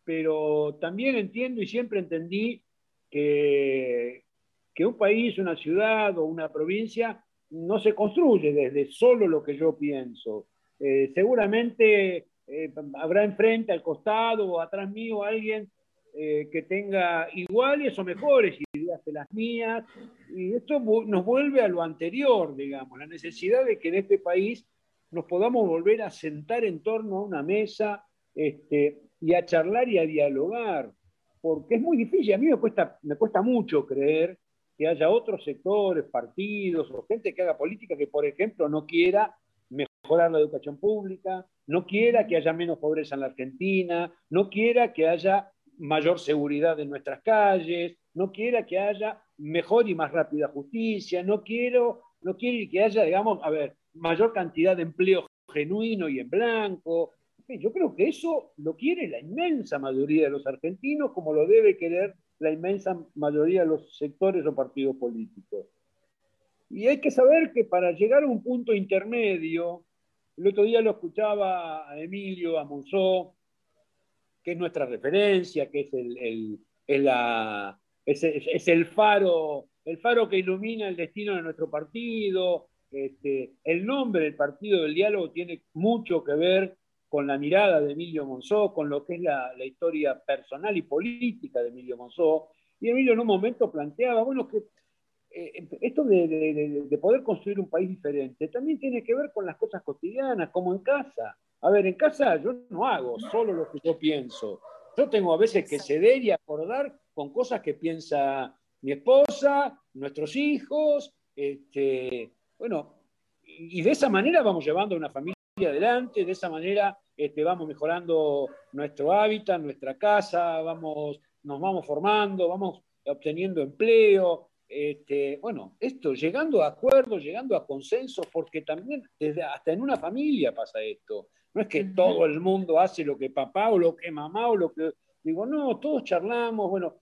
pero también entiendo y siempre entendí que, que un país, una ciudad o una provincia no se construye desde solo lo que yo pienso. Eh, seguramente eh, habrá enfrente, al costado o atrás mío alguien eh, que tenga iguales o mejores que las mías. Y esto nos vuelve a lo anterior, digamos, la necesidad de que en este país nos podamos volver a sentar en torno a una mesa este, y a charlar y a dialogar, porque es muy difícil, a mí me cuesta, me cuesta mucho creer que haya otros sectores, partidos o gente que haga política que, por ejemplo, no quiera mejorar la educación pública, no quiera que haya menos pobreza en la Argentina, no quiera que haya mayor seguridad en nuestras calles, no quiera que haya mejor y más rápida justicia, no quiero, no quiere que haya, digamos, a ver, mayor cantidad de empleo genuino y en blanco, yo creo que eso lo quiere la inmensa mayoría de los argentinos, como lo debe querer la inmensa mayoría de los sectores o partidos políticos. Y hay que saber que para llegar a un punto intermedio, el otro día lo escuchaba a Emilio, a que es nuestra referencia, que es el, el- es la- es- es- es el faro, el faro que ilumina el destino de nuestro partido. Este, el nombre del partido del diálogo tiene mucho que ver con la mirada de Emilio Monzó, con lo que es la, la historia personal y política de Emilio Monzó. Y Emilio en un momento planteaba, bueno, que eh, esto de, de- de- de poder construir un país diferente también tiene que ver con las cosas cotidianas, como en casa. A ver, en casa yo no hago solo lo que yo pienso. Yo tengo a veces que ceder y acordar con cosas que piensa mi esposa, nuestros hijos, este, bueno, y de esa manera vamos llevando una familia adelante, de esa manera este, vamos mejorando nuestro hábitat, nuestra casa, vamos, nos vamos formando, vamos obteniendo empleo. Este, bueno, esto, llegando a acuerdos, llegando a consensos, porque también desde, hasta en una familia pasa esto. No es que todo el mundo hace lo que papá o lo que mamá o lo que... Digo, no, todos charlamos, bueno,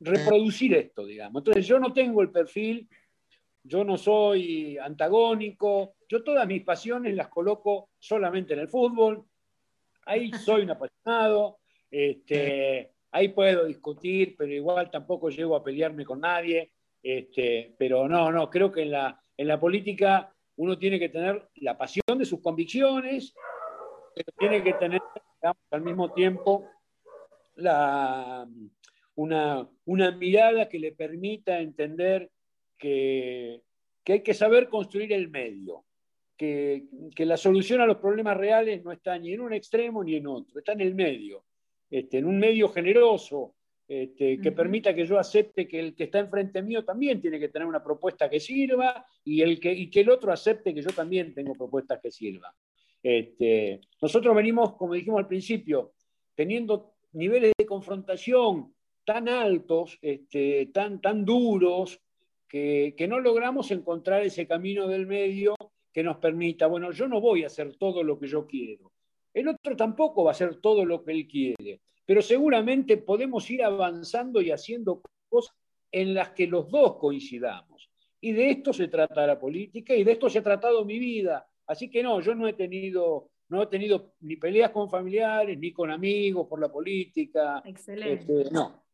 reproducir esto, digamos. Entonces yo no tengo el perfil, yo no soy antagónico, yo todas mis pasiones las coloco solamente en el fútbol, ahí <laughs> soy un apasionado, este, ahí puedo discutir, pero igual tampoco llego a pelearme con nadie, este, pero no, no, creo que en la, en la política uno tiene que tener la pasión de sus convicciones, pero tiene que tener digamos, al mismo tiempo la, una, una mirada que le permita entender que, que hay que saber construir el medio, que, que la solución a los problemas reales no está ni en un extremo ni en otro, está en el medio, este, en un medio generoso, este, que Ujú. permita que yo acepte que el que está enfrente mío también tiene que tener una propuesta que sirva y, el que, y que el otro acepte que yo también tengo propuestas que sirvan. Este, nosotros venimos, como dijimos al principio, teniendo niveles de confrontación tan altos, este, tan, tan duros, que, que no logramos encontrar ese camino del medio que nos permita, bueno, yo no voy a hacer todo lo que yo quiero. El otro tampoco va a hacer todo lo que él quiere, pero seguramente podemos ir avanzando y haciendo cosas en las que los dos coincidamos. Y de esto se trata la política y de esto se ha tratado mi vida. Así que no, yo no he tenido, no he tenido ni peleas con familiares, ni con amigos por la política. Excelente. Este, no,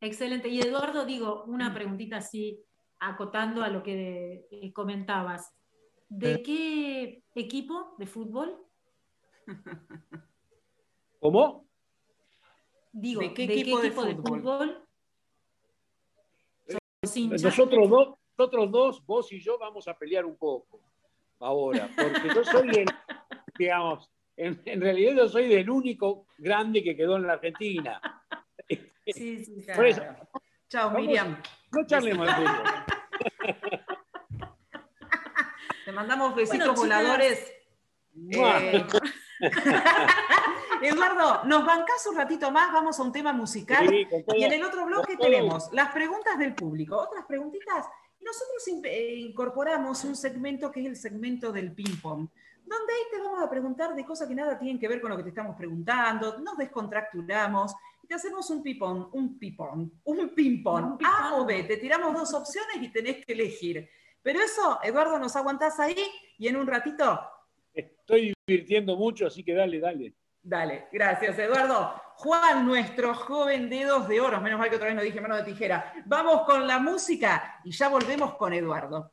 Excelente. Y Eduardo, digo, una preguntita así, acotando a lo que eh, comentabas. ¿De qué equipo de fútbol? <laughs> ¿Cómo? Digo, ¿De qué equipo de fútbol? Nosotros dos, nosotros dos, vos y yo, vamos a pelear un poco ahora, porque yo soy el, digamos, en, en realidad yo soy del único grande que quedó en la Argentina. <laughs> Sí, sí, <laughs> Por eso, Chao, Vamos. Miriam. no charlemos de fútbol. <laughs> Te mandamos besitos Bueno, voladores. Eh, Eduardo, ¿nos bancás un ratito más? Vamos a un tema musical. Sí, con todo- Y en el otro bloque todo tenemos las preguntas del público. Otras preguntitas. Y nosotros eh, incorporamos un segmento que es el segmento del ping-pong, donde ahí te vamos a preguntar de cosas que nada tienen que ver con lo que te estamos preguntando, nos descontracturamos y te hacemos un ping-pong, un ping-pong, un ping-pong, Un A o B. Te tiramos dos opciones y tenés que elegir. Pero eso, Eduardo, nos aguantás ahí y en un ratito Estoy divirtiendo mucho, así que dale, dale. Dale, gracias Eduardo. Juan, nuestro joven dedos de oro, menos mal que otra vez no dije mano de tijera. Vamos con la música y ya volvemos con Eduardo.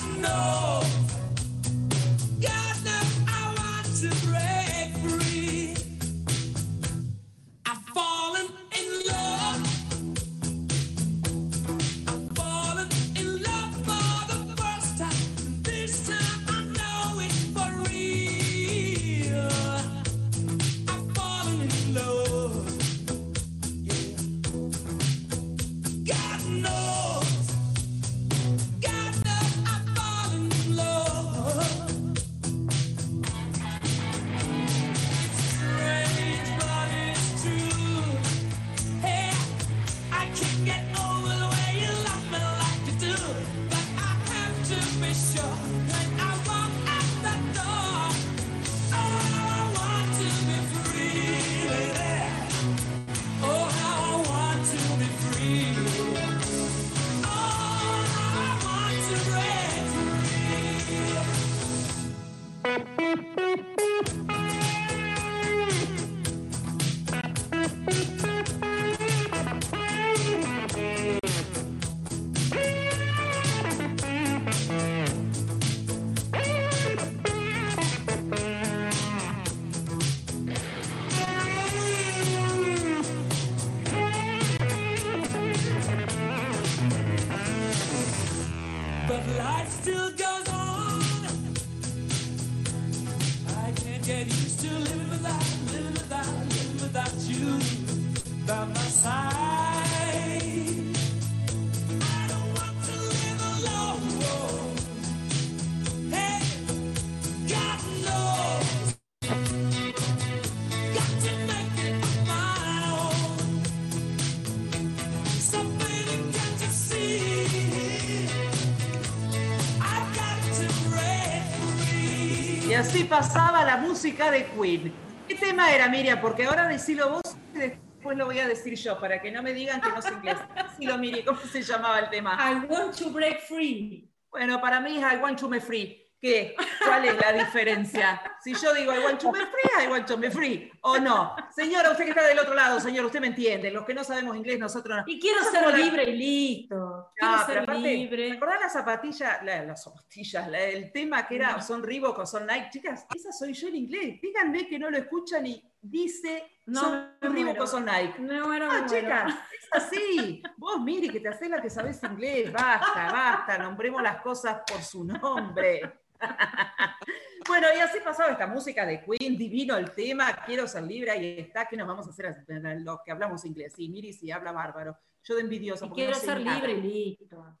pasaba la música de Queen. ¿Qué tema era, Miriam? Porque ahora decilo vos y después lo voy a decir yo, para que no me digan que no sé inglés. Decilo, Miri, ¿cómo se llamaba el tema? I want to break free. Bueno, para mí es I want to me free. ¿Qué? ¿Cuál es la diferencia? Si yo digo I want to me free, I want to me free. ¿O no? Señora, usted que está del otro lado, señor, usted me entiende. Los que no sabemos inglés, nosotros no. Y quiero ser la- libre y listo. Quiero Ah, ser aparte, libre. ¿te acordás la zapatilla, la- las zapatillas, la- el tema que era son Reebok o son Nike? Chicas, esa soy yo en inglés. Díganme que no lo escuchan y dice No, son Reebok o son Nike. Me Ah, muero. chicas, es así. Vos, Miri, que te haces la que sabés inglés. Basta, basta. Nombremos las cosas por su nombre. <laughs> bueno, y así pasaba esta música de Queen, divino el tema, quiero ser libre, ahí está, ¿qué nos vamos a hacer los que hablamos inglés? Sí, Miri sí habla bárbaro. Yo de envidiosa. Y porque quiero no sé ser nada. libre y listo.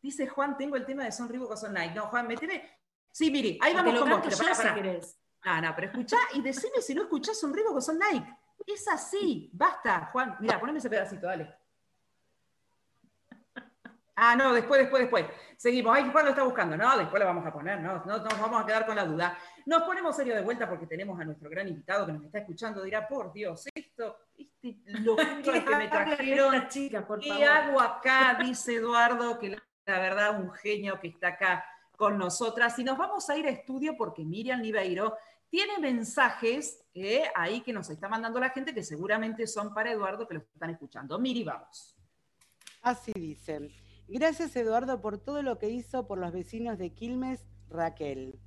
Dice Juan, tengo el tema de Son Nike. No, Juan, meteme. Sí, Miri, ahí vamos con vos. pero si querés. No, no, pero escuchá y decime si no escuchás Son Nike. Es así, basta, Juan. Mira, poneme ese pedacito, dale. Ah, no, después, después, después. Seguimos. Ay, Juan lo está buscando. No, después lo vamos a poner. No, no nos vamos a quedar con la duda. Nos ponemos serio de vuelta porque tenemos a nuestro gran invitado que nos está escuchando. Dirá, por Dios, esto, este <laughs> locura que me trajeron. Chica, por ¿Qué favor. hago acá? Dice Eduardo, que la, la verdad un genio que está acá con nosotras. Y nos vamos a ir a estudio porque Miriam Niveiro tiene mensajes eh, ahí que nos está mandando la gente que seguramente son para Eduardo que lo están escuchando. Miri, vamos. Así dicen. Gracias Eduardo por todo lo que hizo por los vecinos de Quilmes, Raquel.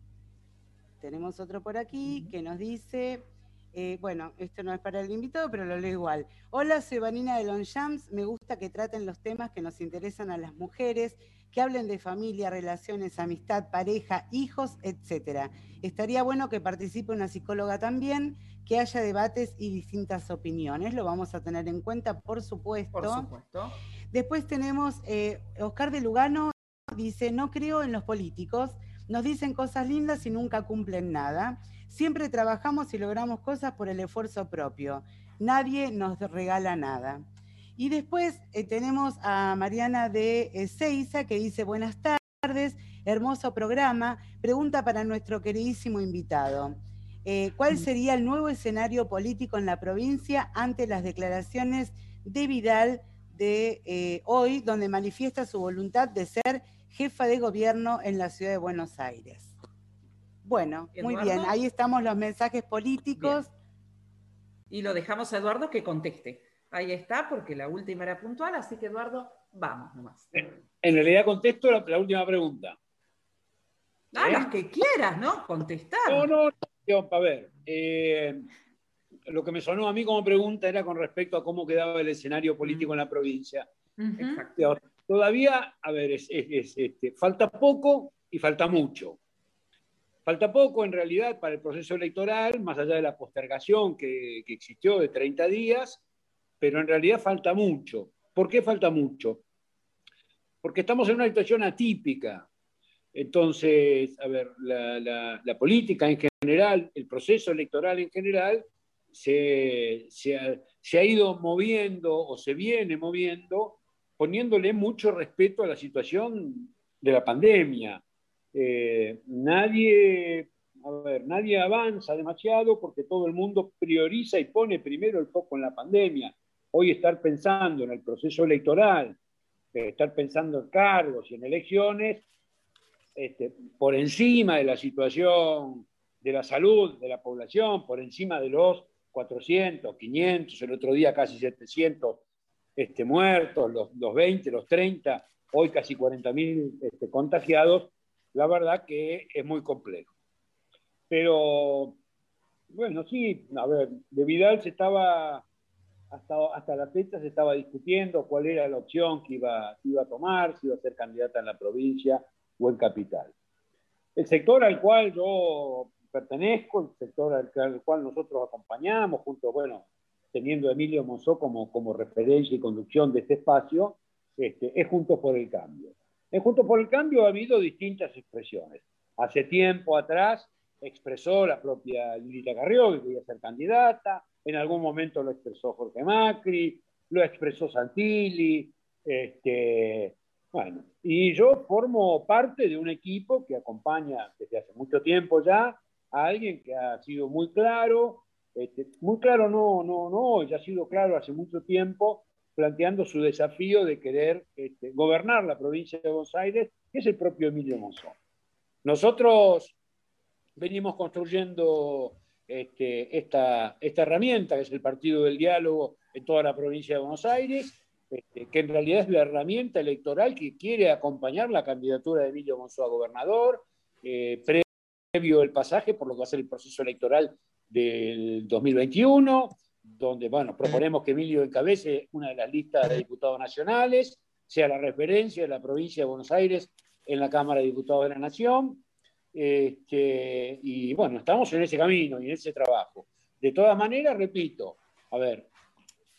Tenemos otro por aquí que nos dice, eh, bueno, esto no es para el invitado, pero lo leo igual. Hola, soy Vanina de Longchamps. Me gusta que traten los temas que nos interesan a las mujeres, que hablen de familia, relaciones, amistad, pareja, hijos, etcétera. Estaría bueno que participe una psicóloga también, que haya debates y distintas opiniones. Lo vamos a tener en cuenta, por supuesto. Por supuesto. Después tenemos eh, Oscar de Lugano, dice, no creo en los políticos, nos dicen cosas lindas y nunca cumplen nada. Siempre trabajamos y logramos cosas por el esfuerzo propio. Nadie nos regala nada. Y después eh, tenemos a Mariana de Seiza que dice, buenas tardes, hermoso programa. Pregunta para nuestro queridísimo invitado. Eh, ¿Cuál sería el nuevo escenario político en la provincia ante las declaraciones de Vidal de eh, hoy, donde manifiesta su voluntad de ser jefa de gobierno en la ciudad de Buenos Aires? Bueno, muy bien, ahí estamos los mensajes políticos. Y lo dejamos a Eduardo que conteste. Ahí está, porque la última era puntual, así que Eduardo, vamos nomás. En realidad contesto la, la última pregunta. Ah, ¿Eh? las que quieras, ¿no? Contestar. No, no, no, a ver. eh, lo que me sonó a mí como pregunta era con respecto a cómo quedaba el escenario político en la provincia. Exacto. Todavía, a ver, es- es- es, este, falta poco y falta mucho. Falta poco en realidad para el proceso electoral, más allá de la postergación que, que existió de 30 días, pero en realidad falta mucho. ¿Por qué falta mucho? Porque estamos en una situación atípica. Entonces, a ver, la, la- la política en general, el proceso electoral en general, se, ha ido moviendo o se viene moviendo poniéndole mucho respeto a la situación de la pandemia. Eh, nadie, a ver, nadie avanza demasiado porque todo el mundo prioriza y pone primero el foco en la pandemia. Hoy estar pensando en el proceso electoral, eh, estar pensando en cargos y en elecciones, este, por encima de la situación de la salud de la población, por encima de los 400, 500, el otro día casi 700 este, muertos, los, los 20, los 30, hoy casi 40.000 este, contagiados, la verdad que es muy complejo. Pero, bueno, sí, a ver, de Vidal se estaba, hasta, hasta la fecha se estaba discutiendo cuál era la opción que iba, que iba a tomar, si iba a ser candidata en la provincia o en capital. El sector al cual yo pertenezco, el sector al, al cual nosotros acompañamos, junto, bueno, teniendo a Emilio Monzó como, como referencia y conducción de este espacio, este, es Juntos por el Cambio. En Juntos por el Cambio ha habido distintas expresiones. Hace tiempo atrás expresó la propia Lilita Carrió, que quería ser candidata, en algún momento lo expresó Jorge Macri, lo expresó Santilli, este, bueno, y yo formo parte de un equipo que acompaña desde hace mucho tiempo ya a alguien que ha sido muy claro, este, muy claro no, no, no, ya ha sido claro hace mucho tiempo, planteando su desafío de querer este, gobernar la provincia de Buenos Aires, que es el propio Emilio Monzón. Nosotros venimos construyendo este, esta, herramienta, que es el Partido del Diálogo en toda la provincia de Buenos Aires, que en realidad es la herramienta electoral que quiere acompañar la candidatura de Emilio Monzó a gobernador, eh, previo el pasaje por lo que va a ser el proceso electoral del 2021, donde bueno, proponemos que Emilio encabece una de las listas de diputados nacionales, sea la referencia de la provincia de Buenos Aires en la Cámara de Diputados de la Nación. Este, y bueno, estamos en ese camino y en ese trabajo. De todas maneras, repito, a ver,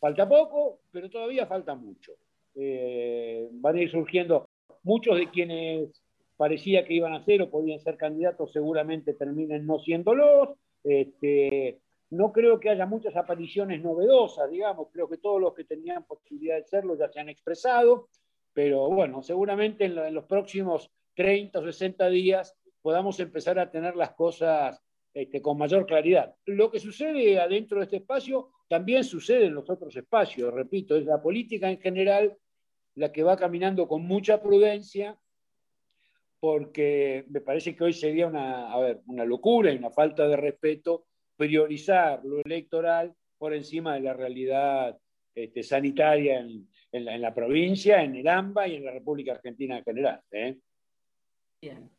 Falta poco, pero todavía falta mucho. Eh, van a ir surgiendo muchos de quienes parecía que iban a ser o podían ser candidatos, seguramente terminen no siéndolos. Este, no creo que haya muchas apariciones novedosas, digamos, creo que todos los que tenían posibilidad de serlo ya se han expresado, pero bueno, seguramente en, los próximos 30 o 60 días podamos empezar a tener las cosas este, con mayor claridad. Lo que sucede adentro de este espacio también sucede en los otros espacios, repito, es la política en general la que va caminando con mucha prudencia, porque me parece que hoy sería una, una locura y una falta de respeto priorizar lo electoral por encima de la realidad este, sanitaria en, la, provincia, en el AMBA y en la República Argentina en general. ¿eh? Bien.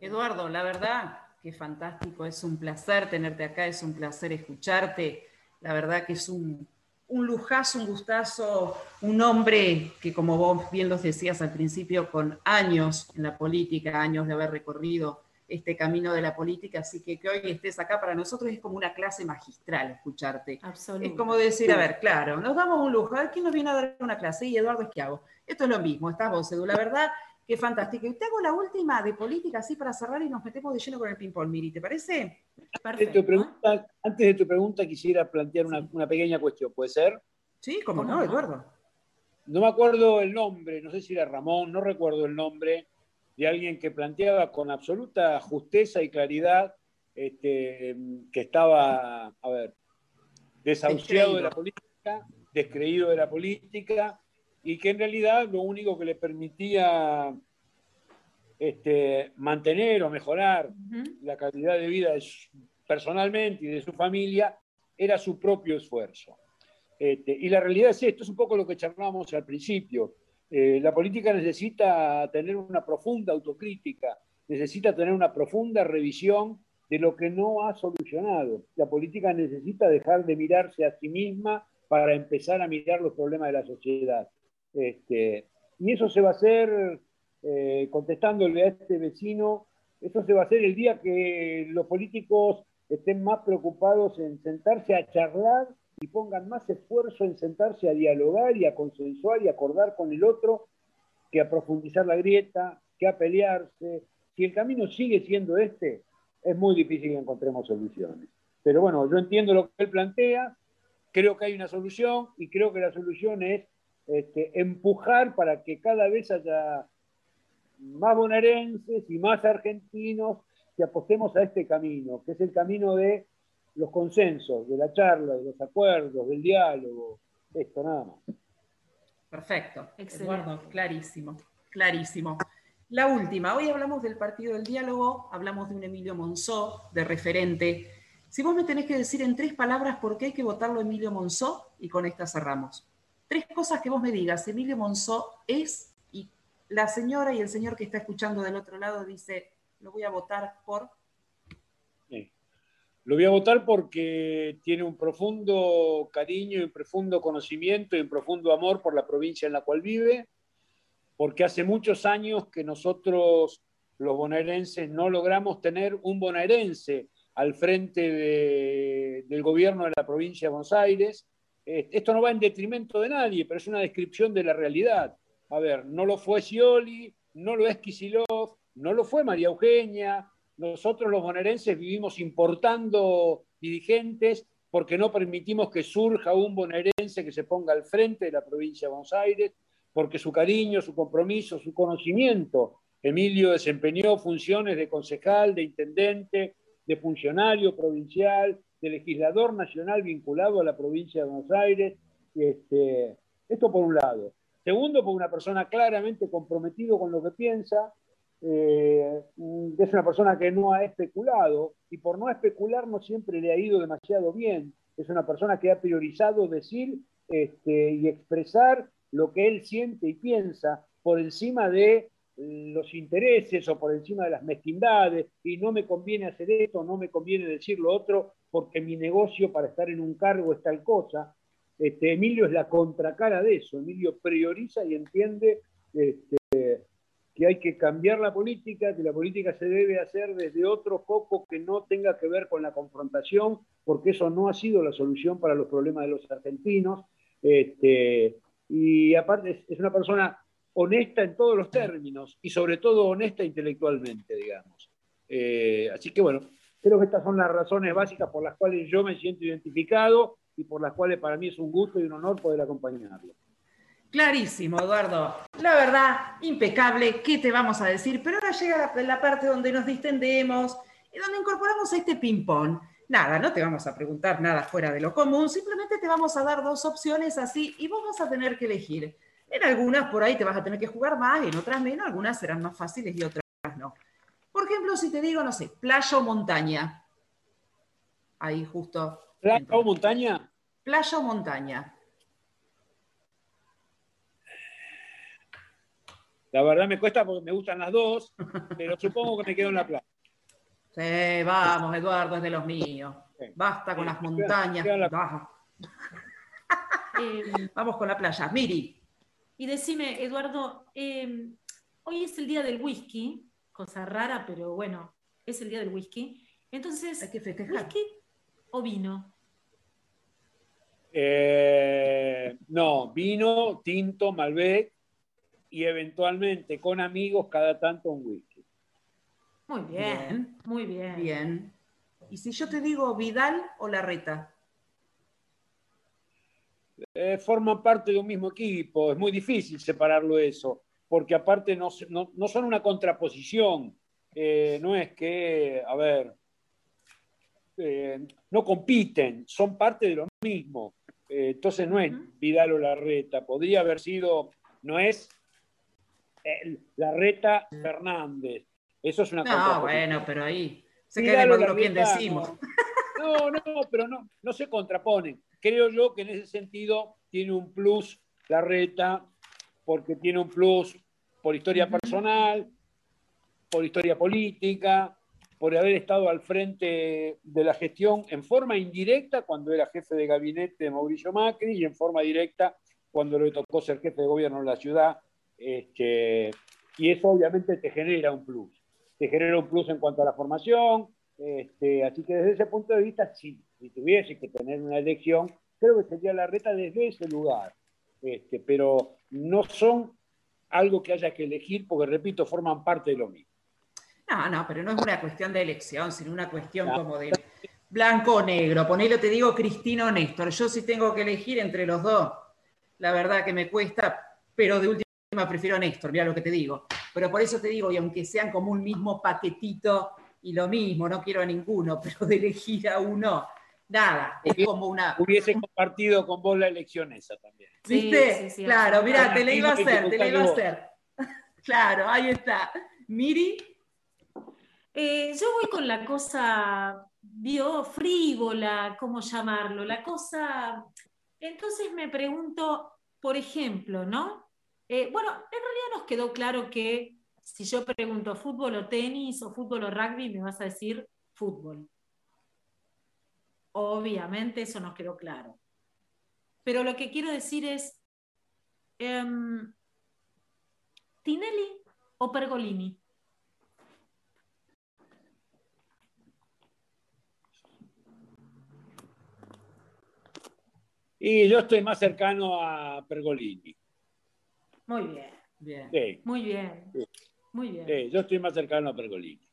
Eduardo, la verdad que fantástico, es un placer tenerte acá, es un placer escucharte. La verdad que es un, lujazo, un gustazo, un hombre que como vos bien los decías al principio, con años en la política, años de haber recorrido este camino de la política, así que que hoy estés acá para nosotros es como una clase magistral escucharte. Es como decir, a ver, claro, nos damos un lujo, a ver quién nos viene a dar una clase, y Eduardo hago Esto es lo mismo, estás vos, Edu, la verdad Qué fantástico. Y te hago la última de política, así para cerrar y nos metemos de lleno con el ping-pong, Miri, ¿te parece? Antes de, tu pregunta, antes de tu pregunta, quisiera plantear una, pequeña cuestión, ¿puede ser? Sí, cómo no, Eduardo. No me acuerdo el nombre, no sé si era Ramón, no recuerdo el nombre, de alguien que planteaba con absoluta justeza y claridad este, que estaba, a ver, desahuciado de la política, descreído de la política, y que en realidad lo único que le permitía este, mantener o mejorar la calidad de vida personalmente y de su familia era su propio esfuerzo. Este, y la realidad es esto, es un poco lo que charlábamos al principio. Eh, la política necesita tener una profunda autocrítica, necesita tener una profunda revisión de lo que no ha solucionado. La política necesita dejar de mirarse a sí misma para empezar a mirar los problemas de la sociedad. Este, y eso se va a hacer, eh, contestándole a este vecino, eso se va a hacer el día que los políticos estén más preocupados en sentarse a charlar y pongan más esfuerzo en sentarse a dialogar y a consensuar y acordar con el otro que a profundizar la grieta, que a pelearse. Si el camino sigue siendo este, es muy difícil que encontremos soluciones. Pero bueno, yo entiendo lo que él plantea, creo que hay una solución y creo que la solución es este, empujar para que cada vez haya más bonaerenses y más argentinos que apostemos a este camino, que es el camino de los consensos, de la charla, de los acuerdos, del diálogo, esto nada más. Perfecto, Eduardo, clarísimo, clarísimo. La última, hoy hablamos del Partido del Diálogo, hablamos de un Emilio Monzó, de referente. Si vos me tenés que decir en tres palabras por qué hay que votarlo Emilio Monzó, y con esta cerramos tres cosas que vos me digas. Emilio Monzó es, y la señora y el señor que está escuchando del otro lado dice, lo voy a votar por... Lo voy a votar porque tiene un profundo cariño un profundo conocimiento y un profundo amor por la provincia en la cual vive, porque hace muchos años que nosotros los bonaerenses no logramos tener un bonaerense al frente del gobierno de la provincia de Buenos Aires, esto no va en detrimento de nadie, pero es una descripción de la realidad. A ver, no lo fue Scioli, no lo es Kisilov, no lo fue María Eugenia. Nosotros los bonaerenses vivimos importando dirigentes porque no permitimos que surja un bonaerense que se ponga al frente de la provincia de Buenos Aires, porque su cariño, su compromiso, su conocimiento. Emilio desempeñó funciones de concejal, de intendente, de funcionario provincial, de legislador nacional vinculado a la provincia de Buenos Aires. Este, esto por un lado. Segundo, por una persona claramente comprometido con lo que piensa, eh, es una persona que no ha especulado y por no especular no siempre le ha ido demasiado bien. Es una persona que ha priorizado decir este, y expresar lo que él siente y piensa por encima de los intereses o por encima de las mezquindades y no me conviene hacer esto, no me conviene decir lo otro porque mi negocio para estar en un cargo es tal cosa. Este, Emilio es la contracara de eso. Emilio prioriza y entiende este, que hay que cambiar la política, que la política se debe hacer desde otro foco que no tenga que ver con la confrontación, porque eso no ha sido la solución para los problemas de los argentinos. Este, y aparte es una persona honesta en todos los términos y sobre todo honesta intelectualmente, digamos. Eh, así que bueno, creo que estas son las razones básicas por las cuales yo me siento identificado y por las cuales para mí es un gusto y un honor poder acompañarlo. Clarísimo, Eduardo. La verdad, impecable. ¿Qué te vamos a decir? Pero ahora llega la, la parte donde nos distendemos y donde incorporamos este ping-pong. Nada, no te vamos a preguntar nada fuera de lo común, simplemente te vamos a dar dos opciones así y vos vas a tener que elegir. En algunas por ahí te vas a tener que jugar más, en otras menos, algunas serán más fáciles y otras no. Por ejemplo, si te digo, no sé, playa o montaña. Ahí justo. ¿Playa o montaña? Playa o montaña. La verdad me cuesta porque me gustan las dos, <laughs> pero supongo que me quedo en la playa. Sí, vamos, Eduardo, es de los míos. Basta con las montañas. <laughs> Vamos con la playa. Miri. Y decime, Eduardo, em, hoy es el día del whisky, cosa rara, pero bueno, es el día del whisky. Entonces, Hay que festejar. ¿whisky o vino? Eh, no, vino, tinto, Malbec y eventualmente con amigos cada tanto un whisky. Muy bien, muy bien. Bien. ¿Y si yo te digo Vidal o Larreta? Eh, forman parte de un mismo equipo, es muy difícil separarlo eso, porque aparte no, no- no son una contraposición, Eh, no es que, a ver, eh, no compiten, son parte de lo mismo. Eh, entonces no es Vidal o Larreta, podría haber sido, no es Larreta Fernández. Eso es una No, bueno, pero ahí se queda lo bien decimos. No, no, pero no, no se contraponen. Creo yo que en ese sentido tiene un plus la reta, porque tiene un plus por historia personal, por historia política, por haber estado al frente de la gestión en forma indirecta cuando era jefe de gabinete de Mauricio Macri y en forma directa cuando le tocó ser jefe de gobierno en la ciudad. Este, y eso obviamente te genera un plus. Te genera un plus en cuanto a la formación, este, así que desde ese punto de vista, si, si tuviese que tener una elección, creo que sería la reta desde ese lugar. Este, pero no son algo que haya que elegir porque, repito, forman parte de lo mismo. No, no, pero no es una cuestión de elección, sino una cuestión No. como de blanco o negro. Ponelo, te digo, Cristina o Néstor. Yo sí tengo que elegir entre los dos. La verdad que me cuesta, pero de última prefiero a Néstor, mira lo que te digo. Pero por eso te digo, y aunque sean como un mismo paquetito y lo mismo, no quiero a ninguno, <laughs> pero de elegir a uno, nada, es como una... Hubiese compartido con vos la elección esa también. Sí, ¿Viste? sí, sí, claro, absolutamente. mira, te la iba a hacer, te la iba a hacer. <laughs> Claro, ahí está. Miri, Eh, yo voy con la cosa bio frívola, ¿cómo llamarlo? La cosa. Entonces me pregunto, por ejemplo, ¿no? Eh, bueno, en realidad nos quedó claro que si yo pregunto fútbol o tenis o fútbol o rugby, me vas a decir fútbol. Obviamente eso nos quedó claro. Pero lo que quiero decir es, em, ¿Tinelli o Pergolini? Y yo estoy más cercano a Pergolini. Muy bien, bien. Sí, muy bien, Sí. muy bien. sí, yo estoy más cercano a Pergolini.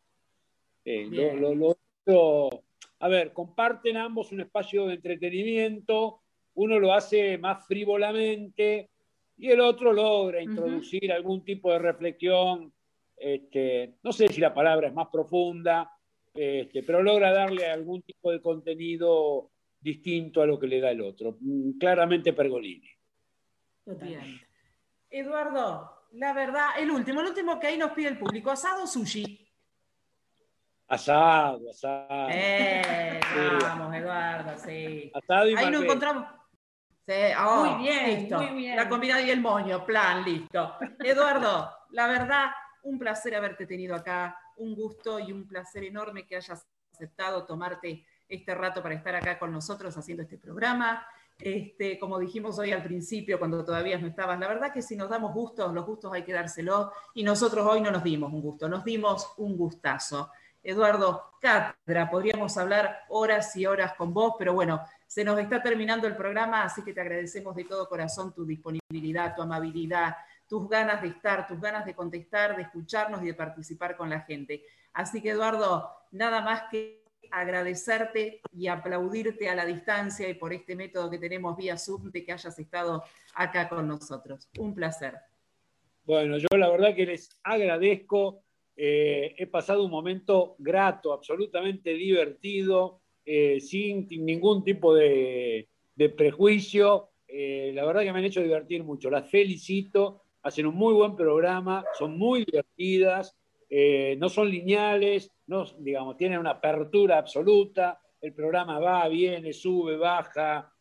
Lo- lo- a ver, comparten ambos un espacio de entretenimiento, uno lo hace más frívolamente y el otro logra introducir algún tipo de reflexión, este, no sé si la palabra es más profunda, este, pero logra darle algún tipo de contenido distinto a lo que le da el otro. Mm, Claramente Pergolini. Bien. Eduardo, la verdad, el último, el último que ahí nos pide el público, asado o sushi. Asado, asado. Eh, Sí. vamos, Eduardo, sí. Asado y Ahí nos encontramos. Sí, oh, Muy bien, listo. muy bien. La combinada y el moño, plan, listo. Eduardo, la verdad, un placer haberte tenido acá, un gusto y un placer enorme que hayas aceptado tomarte este rato para estar acá con nosotros haciendo este programa. Este, como dijimos hoy al principio, cuando todavía no estabas, la verdad que si nos damos gustos, los gustos hay que dárselos, y nosotros hoy no nos dimos un gusto, nos dimos un gustazo. Eduardo, cátedra, podríamos hablar horas y horas con vos, pero bueno, se nos está terminando el programa, así que te agradecemos de todo corazón tu disponibilidad, tu amabilidad, tus ganas de estar, tus ganas de contestar, de escucharnos y de participar con la gente. Así que Eduardo, nada más que agradecerte y aplaudirte a la distancia y por este método que tenemos vía Zoom de que hayas estado acá con nosotros. Un placer. Bueno, yo la verdad que les agradezco. Eh, he pasado un momento grato, absolutamente divertido, eh, sin ningún tipo de, prejuicio. Eh, la verdad que me han hecho divertir mucho. Las felicito. Hacen un muy buen programa, son muy divertidas, no son lineales, no, digamos, tienen una apertura absoluta. El programa va, viene, sube, baja.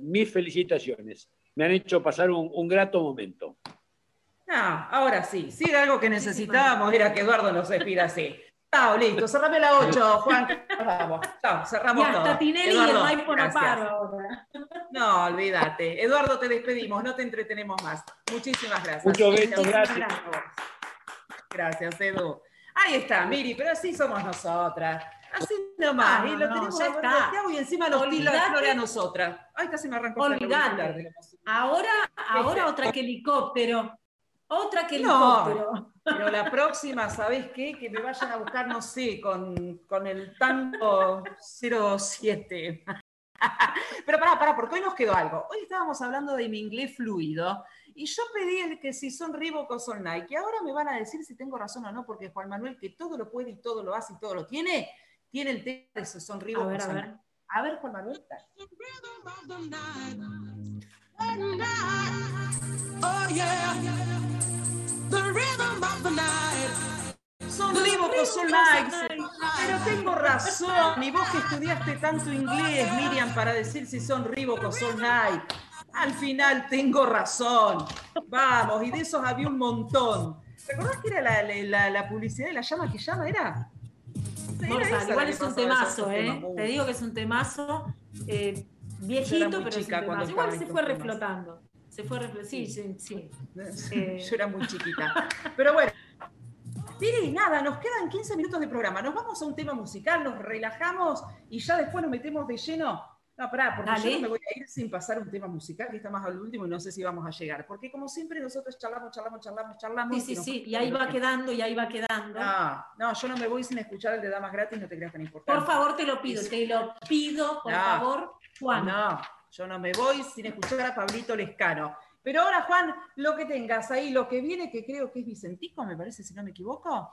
Mis felicitaciones. Me han hecho pasar un grato momento. Ah, ahora sí. Si era algo que necesitábamos, era que Eduardo nos despida así. Chao, listo. Cerrame la 8, Juan. Vamos. Chao, Y cerramos todo. hasta Tinelli y el Eduardo, no gracias. paro ahora. No, olvídate. Eduardo, te despedimos, no te entretenemos más. Muchísimas gracias. Besos, Muchísimas gracias. Gracias, Edu. Ahí está, Miri, pero así somos nosotras. Así nomás. No, y lo no, tenemos ya está. Y encima nos tira la flor a nosotras. Ay, casi me arrancó emoción. Ahora, ahora Este. otra que helicóptero. Otra que No. helicóptero. Pero la próxima, ¿sabés qué? Que me vayan a buscar, no sé, con, con el tango 07. <laughs> Pero pará, pará, porque hoy nos quedó algo. Hoy estábamos hablando de mi inglés fluido y yo pedí el que si son Reebok o son Nike. Ahora me van a decir si tengo razón o no, porque Juan Manuel, que todo lo puede y todo lo hace y todo lo tiene, tiene el tema de si son Reebok A ver, o son. Nike. A ver, Juan Manuel. Oh yeah, the rhythm of the night. Son Reebok o son Nike. Pero tengo razón. Y vos que estudiaste tanto inglés, Miriam, para decir si son Reebok o son Nike. Al final tengo razón. Vamos, y de esos había un montón. ¿Te acordás que era la, la- la- la publicidad de la llama que llama? ¿Era? Era igual es un temazo, ¿eh? temas, Te digo que es un temazo. eh, viejito, pero chica cuando. Igual se fue reflotando. Se fue reflotando. Sí, sí, sí. <laughs> Eh. Yo era muy chiquita. <laughs> Pero bueno. Mire, nada, nos quedan 15 minutos de programa. Nos vamos a un tema musical, nos relajamos y ya después nos metemos de lleno. No, pará, porque Dale. yo no me voy a ir sin pasar un tema musical, que está más al último y no sé si vamos a llegar. Porque como siempre nosotros charlamos, charlamos, charlamos, charlamos. Sí, sí, nos- sí. Y ahí va quedando, y ahí va quedando. No, no, yo no me voy sin escuchar el de Damas Gratis, no te creas tan importante. Por favor, te lo pido, te lo pido, por No. favor, Juan. No, yo no me voy sin escuchar a Pablito Lescano. Pero ahora, Juan, lo que tengas ahí, lo que viene, que creo que es Vicentico, me parece, si no me equivoco.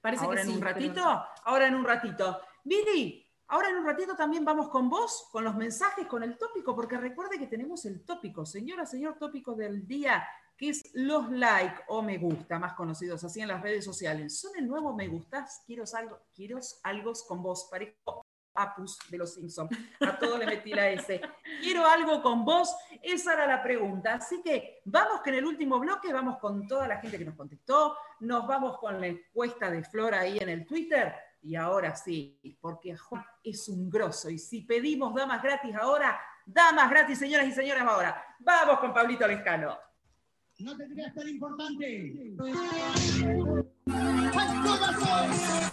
Parece ahora que en sí. un pero- ratito, ahora en un ratito. Viri, ahora en un ratito también vamos con vos, con los mensajes, con el tópico, porque recuerde que tenemos el tópico, señora, señor tópico del día, que es los like o me gusta, más conocidos así en las redes sociales. Son el nuevo me gustas, quiero algo, quiero algo con vos, parezco Apus de los Simpsons. A todo le metí la S. Quiero algo con vos, esa era la pregunta. Así que vamos que en el último bloque vamos con toda la gente que nos contestó, nos vamos con la encuesta de Flora ahí en el Twitter. Y ahora sí, porque Juan es un grosso. Y si pedimos damas gratis ahora, damas gratis, señoras y señores, ahora. Vamos con Pablito Lescano. No te creas tan importante. Sabe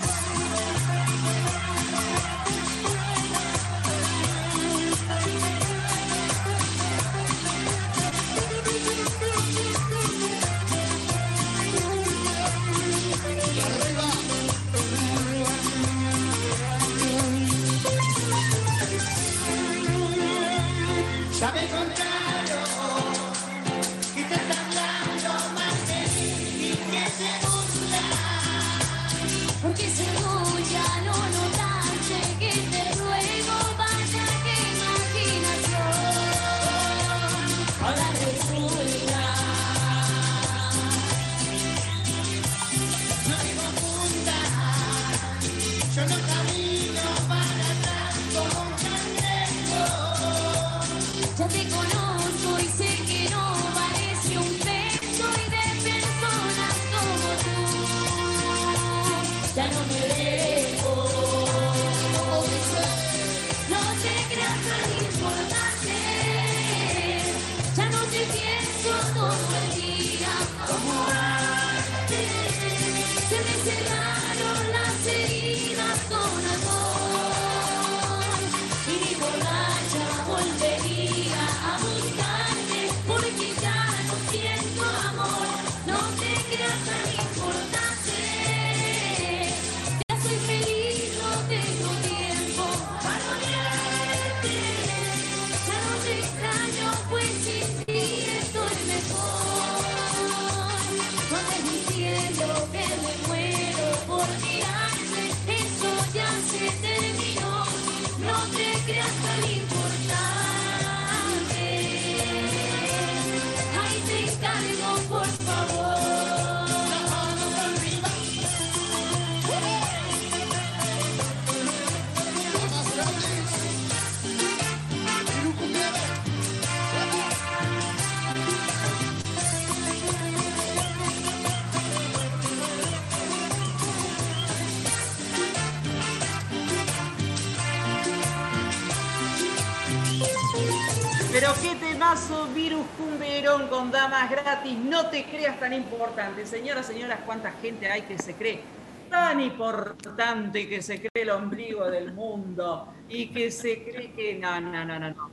temazo, Virus Cumberón con damas gratis. No te creas tan importante. Señoras, señoras, cuánta gente hay que se cree tan importante que se cree el ombligo del mundo y que se cree que. No, no, no, no. no.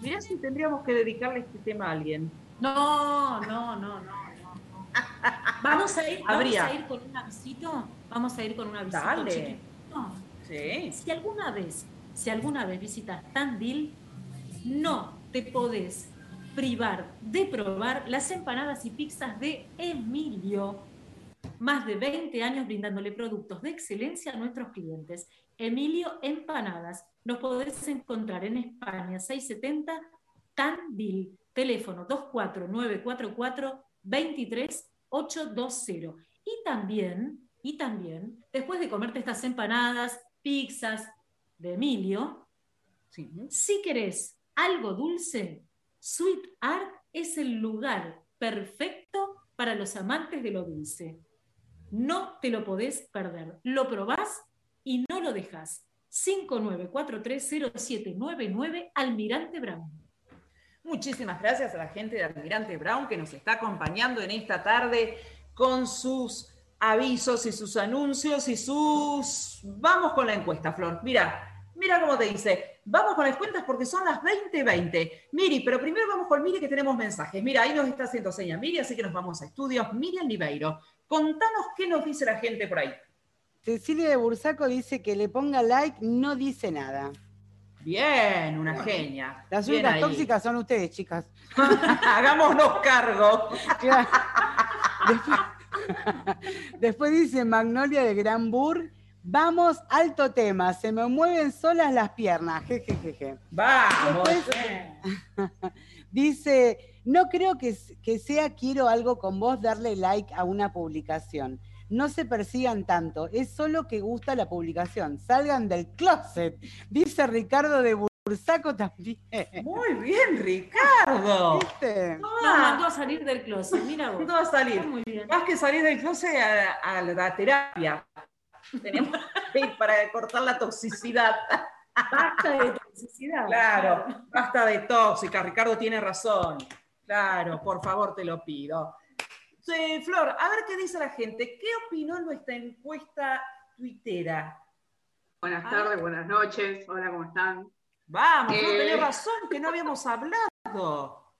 Mirá si tendríamos que dedicarle este tema a alguien. No, no, no, no. no. Vamos a ir, vamos a ir con un avisito. Vamos a ir con un avisito Dale. Sí. Si alguna vez, si alguna vez visitas Tandil, no te podés privar de probar las empanadas y pizzas de Emilio. Más de 20 años brindándole productos de excelencia a nuestros clientes. Emilio Empanadas. Nos podés encontrar en España 670 Tandil. Teléfono 24944 23820. Y también, y también, después de comerte estas empanadas, pizzas de Emilio, Sí. si querés algo dulce, Sweet Art es el lugar perfecto para los amantes de lo dulce. No te lo podés perder. Lo probás y no lo dejás. 59430799 Almirante Brown. Muchísimas gracias a la gente de Almirante Brown que nos está acompañando en esta tarde con sus avisos y sus anuncios y sus... Vamos con la encuesta, Flor. Mira, mira cómo te dice. Vamos con las cuentas porque son las 20:20. Miri, pero primero vamos con Miri que tenemos mensajes. Mira, ahí nos está haciendo seña Miri, así que nos vamos a estudios. Miriam Niveiro, contanos qué nos dice la gente por ahí. Cecilia de Bursaco dice que le ponga like, no dice nada. Bien, una genia. Las Bien únicas ahí. tóxicas son ustedes, chicas. <laughs> Hagámonos cargo. <laughs> Después, después dice Magnolia de Granbur, vamos, alto tema, se me mueven solas las piernas. Jejejeje. Vamos. Después- <laughs> Dice, no creo que, sea quiero algo con vos darle like a una publicación. No se persigan tanto, es solo que gusta la publicación. Salgan del closet, dice Ricardo de Bursaco también. Muy bien, Ricardo. ¿Viste? Nos mandó a salir del closet. Mira vos. ¿Dónde va a salir? Muy bien. Más que salir del closet a, a la terapia. <laughs> Tenemos que ir para cortar la toxicidad. Basta de toxicidad. Claro, basta de tóxica. Ricardo tiene razón. Claro, por favor, te lo pido. Sí, Flor, a ver qué dice la gente. ¿Qué opinó nuestra encuesta tuitera? Buenas Ah. tardes, buenas noches. Hola, ¿cómo están? Vamos, Eh. tenés razón, que no habíamos hablado.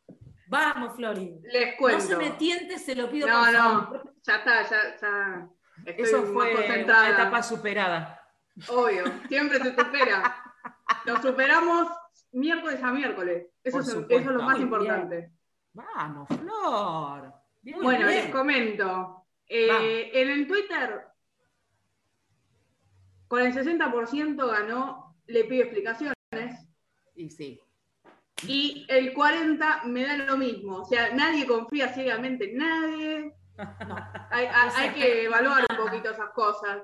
Vamos, Flori. Les No cuento. se me tiente, se lo pido No, por no, favor. ya está, ya, ya. Estoy Eso fue una etapa superada. Obvio, siempre se supera. Lo superamos miércoles a miércoles. Eso, es, eso supuesto. es lo más Muy bien. importante. Vamos, Flor. Bien, bueno, bien. les comento. Eh, en el Twitter, con el 60% ganó, le pido explicaciones. Y sí. Y el 40 me da lo mismo. O sea, nadie confía ciegamente en nadie. Hay, hay- hay que evaluar un poquito esas cosas.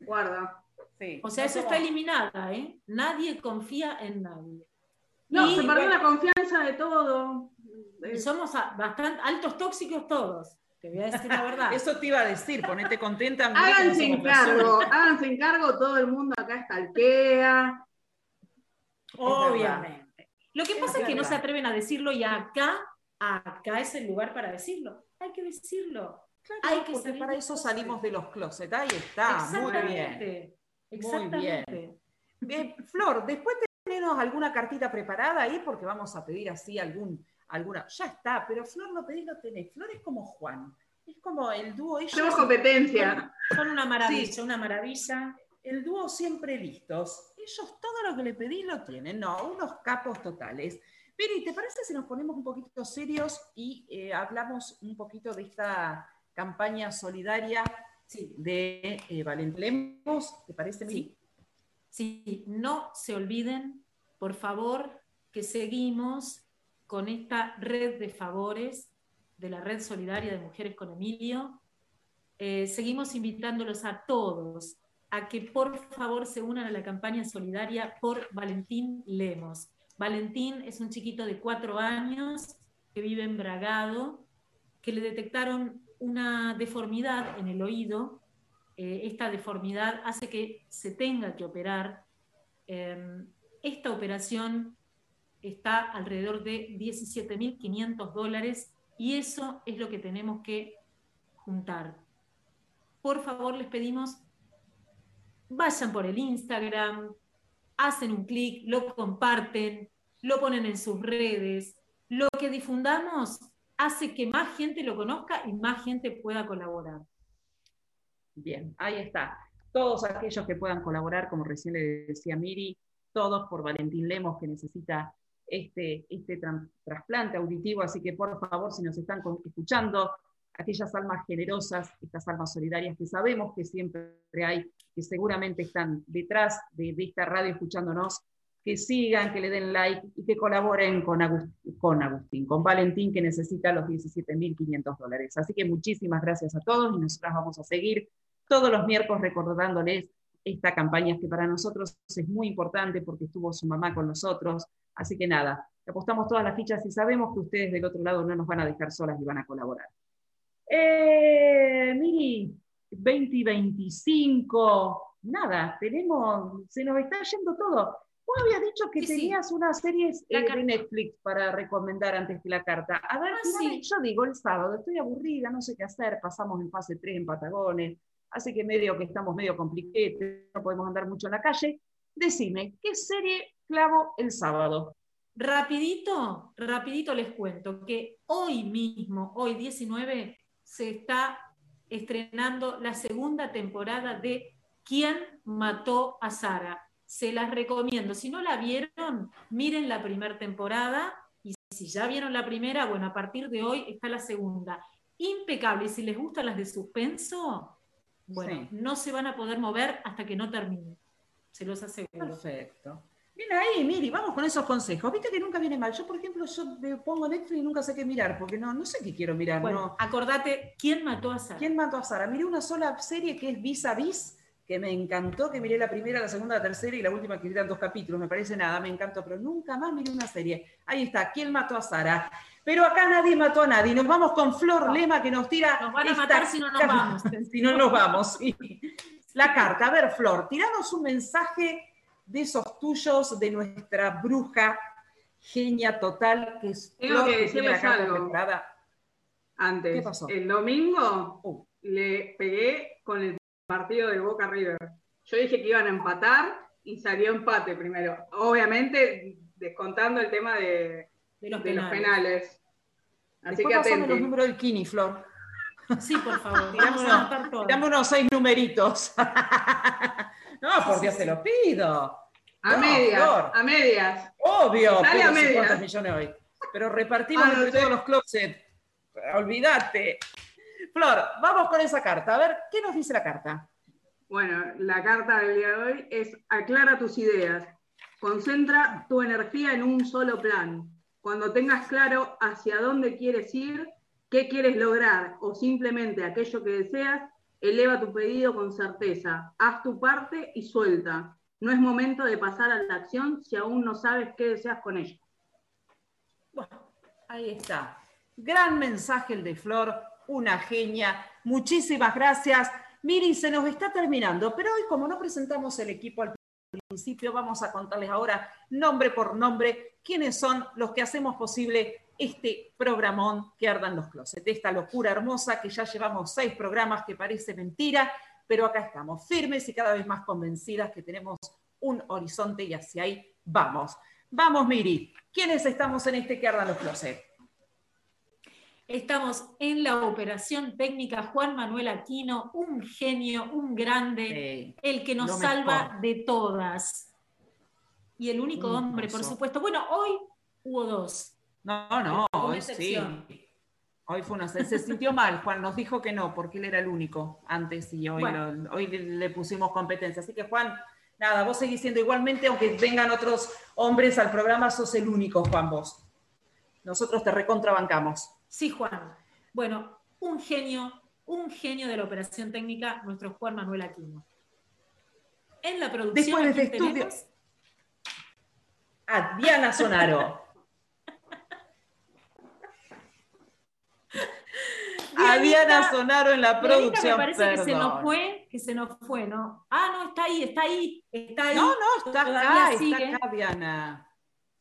Guarda. sí. O sea, No eso está eliminada, ¿eh? Nadie confía en nadie. No, Y, se perdió bueno, la confianza de todo. y somos bastante altos tóxicos todos. Te voy a decir la verdad. <laughs> Eso te iba a decir, ponete contenta. No Háganse somos encargo, háganse encargo, todo el mundo acá estalquea. Obviamente. Lo que Es pasa es que no se atreven a decirlo y acá, acá es el lugar para decirlo. Hay que decirlo. Claro, Hay que porque salir para eso closet. salimos de los closets. Ahí está, muy bien. Exactamente. Bien, Flor, después tenemos alguna cartita preparada ahí porque vamos a pedir así algún, alguna. Ya está, pero Flor no pedís, no tenés. Flor es como Juan. Es como el dúo. Ellos, Tenemos competencia. Son una maravilla, Sí. una maravilla. el dúo siempre listos. Ellos todo lo que le pedí lo tienen. No, unos capos totales. Piri, ¿te parece si nos ponemos un poquito serios y eh, hablamos un poquito de esta campaña solidaria Sí. de eh, Valentín Lemos? ¿Te parece, Miri? Sí, no se olviden, por favor, que seguimos con esta red de favores de la Red Solidaria de Mujeres con Emilio. Eh, seguimos invitándolos a todos a que por favor se unan a la campaña solidaria por Valentín Lemos. Valentín es un chiquito de cuatro años que vive en Bragado, que le detectaron una deformidad en el oído eh, esta deformidad hace que se tenga que operar. Eh, esta operación está alrededor de 17.500 dólares y eso es lo que tenemos que juntar. Por favor, les pedimos, vayan por el Instagram, hacen un clic, lo comparten, lo ponen en sus redes. Lo que difundamos hace que más gente lo conozca y más gente pueda colaborar. Bien, ahí está. Todos aquellos que puedan colaborar, como recién le decía Miri, todos por Valentín Lemos, que necesita este, este trasplante auditivo. Así que, por favor, si nos están escuchando, aquellas almas generosas, estas almas solidarias que sabemos que siempre hay, que seguramente están detrás de, de esta radio escuchándonos, que sigan, que le den like y que colaboren con, Agus- con Agustín, con Valentín, que necesita los 17.500 dólares. Así que muchísimas gracias a todos y nosotras vamos a seguir todos los miércoles recordándoles esta campaña que para nosotros es muy importante porque estuvo su mamá con nosotros. Así que nada, apostamos todas las fichas y sabemos que ustedes del otro lado no nos van a dejar solas y van a colaborar. Eh, Miri, 2025, nada, tenemos, se nos está yendo todo. Vos habías dicho que Sí, sí. tenías unas series La eh, de. Netflix para recomendar antes que la carta. A ver, Ah, sí. yo digo el sábado, estoy aburrida, no sé qué hacer, pasamos en fase 3 en Patagones, así que medio que estamos medio compliquetes, no podemos andar mucho en la calle. Decime, ¿qué serie clavo el sábado? Rapidito, rapidito les cuento que hoy mismo, hoy 19, se está estrenando la segunda temporada de ¿Quién mató a Sara? Se las recomiendo. Si no la vieron, miren la primera temporada y si ya vieron la primera, bueno, a partir de hoy está la segunda. Impecable. Y si les gustan las de suspenso, bueno, Sí. no se van a poder mover hasta que no termine. Se los aseguro. Perfecto. Bien ahí, Miri, vamos con esos consejos. Viste que nunca viene mal. Yo, por ejemplo, yo me pongo Netflix y nunca sé qué mirar, porque no, no sé qué quiero mirar. Bueno, no. acordate, ¿quién mató a Sara? ¿Quién mató a Sara? Miré una sola serie que es Vis a Vis, que me encantó, que miré la primera, la segunda, la tercera y la última que eran dos capítulos. Me parece nada, me encantó, pero nunca más miré una serie. Ahí está, ¿quién mató a Sara? Pero acá nadie mató a nadie. Nos vamos con Flor Lema que nos tira. Nos van a esta matar si no nos vamos. <laughs> si no nos vamos, sí. La carta. A ver, Flor, tiranos un mensaje de esos tuyos, de nuestra bruja, genia total, que es Tengo Flor, que decirles algo. preparada. Antes, ¿Qué pasó? el domingo Uh. le pegué con el partido de Boca River. Yo dije que iban a empatar y salió empate primero. Obviamente, descontando el tema de, de los de los penales. penales. Así Después que los números del Kini, Flor. Sí, por favor. Vamos a unos, anotar todo. tirame unos seis numeritos. <laughs> no, por Dios, se los pido. A No, medias, Flor. a medias. Obvio, Sale pero a sí, medias. ¿cuántos millones hoy? Pero repartimos Ah, no entre todos los closets. Olvídate. Flor, vamos con esa carta. A ver, ¿qué nos dice la carta? Bueno, la carta del día de hoy es aclara tus ideas. Concentra tu energía en un solo plan. Cuando tengas claro hacia dónde quieres ir, qué quieres lograr o simplemente aquello que deseas, eleva tu pedido con certeza. Haz tu parte y suelta. No es momento de pasar a la acción si aún no sabes qué deseas con ella. Ahí está. Gran mensaje el de Flor, una genia. Muchísimas gracias. Miri, se nos está terminando, pero hoy como no presentamos el equipo al principio, vamos a contarles ahora nombre por nombre quiénes son los que hacemos posible este programón que ardan los closets, esta locura hermosa que ya llevamos seis programas que parece mentira, pero acá estamos firmes y cada vez más convencidas que tenemos un horizonte y hacia ahí vamos. Vamos, Miri, ¿quiénes estamos en este que ardan los closets? Estamos en la operación técnica Juan Manuel Aquino, un genio, un grande, Sí, el que nos salva de todas. Y el único Un hombre, por supuesto. Bueno, hoy hubo dos. No, no, hoy sí. Hoy fue una. Se, se sintió mal, Juan nos dijo que no, porque él era el único antes y hoy, Bueno. lo- hoy le, le pusimos competencia. Así que, Juan, nada, vos seguís siendo igualmente, aunque vengan otros hombres al programa, sos el único, Juan, vos. Nosotros te recontrabancamos. Sí, Juan. Bueno, un genio, un genio de la operación técnica, nuestro Juan Manuel Aquino. En la producción Después de este estudio- tenemos <laughs> A Diana Sonaro. A Diana Sonaro en la Dianita producción. me parece que se nos fue, que se nos fue, ¿no? Ah, no, está ahí, está ahí, está ahí. No, no, está acá, sigue. está acá, Diana.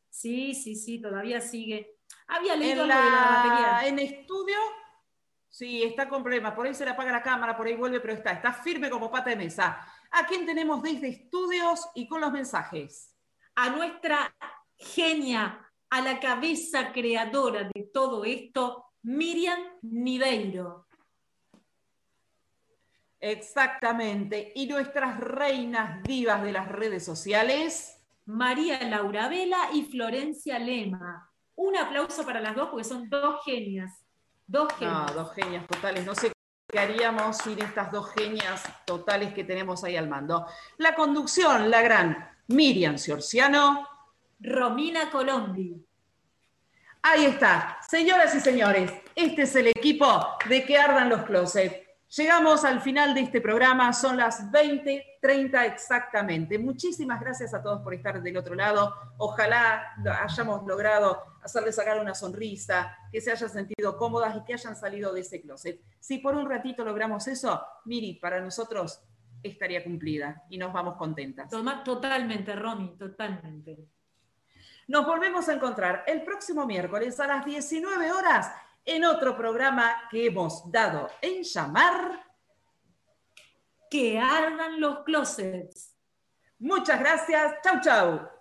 Sí, sí, sí, todavía sigue. Había En, leído de la la, batería. en estudio, sí, está con problemas. Por ahí se le apaga la cámara, por ahí vuelve, pero está, está firme como pata de mesa. ¿A quién tenemos desde estudios y con los mensajes? A nuestra genia, a la cabeza creadora de todo esto, Miriam Niveiro. Exactamente. Y nuestras reinas divas de las redes sociales. María Laura Vela y Florencia Lema. Un aplauso para las dos porque son dos genias. Dos No, genias. dos genias totales. No sé qué haríamos sin estas dos genias totales que tenemos ahí al mando. La conducción, la gran Miriam Ciorciano. Romina Colombi. Ahí está. Señoras y señores, este es el equipo de que ardan los closets. Llegamos al final de este programa, son las 20:30 exactamente. Muchísimas gracias a todos por estar del otro lado. Ojalá hayamos logrado hacerles sacar una sonrisa, que se hayan sentido cómodas y que hayan salido de ese closet. Si por un ratito logramos eso, Miri, para nosotros estaría cumplida y nos vamos contentas. Totalmente, Romy, totalmente. Nos volvemos a encontrar el próximo miércoles a las 19 horas en otro programa que hemos dado en llamar Que ardan los closets. Muchas gracias. Chau, chau.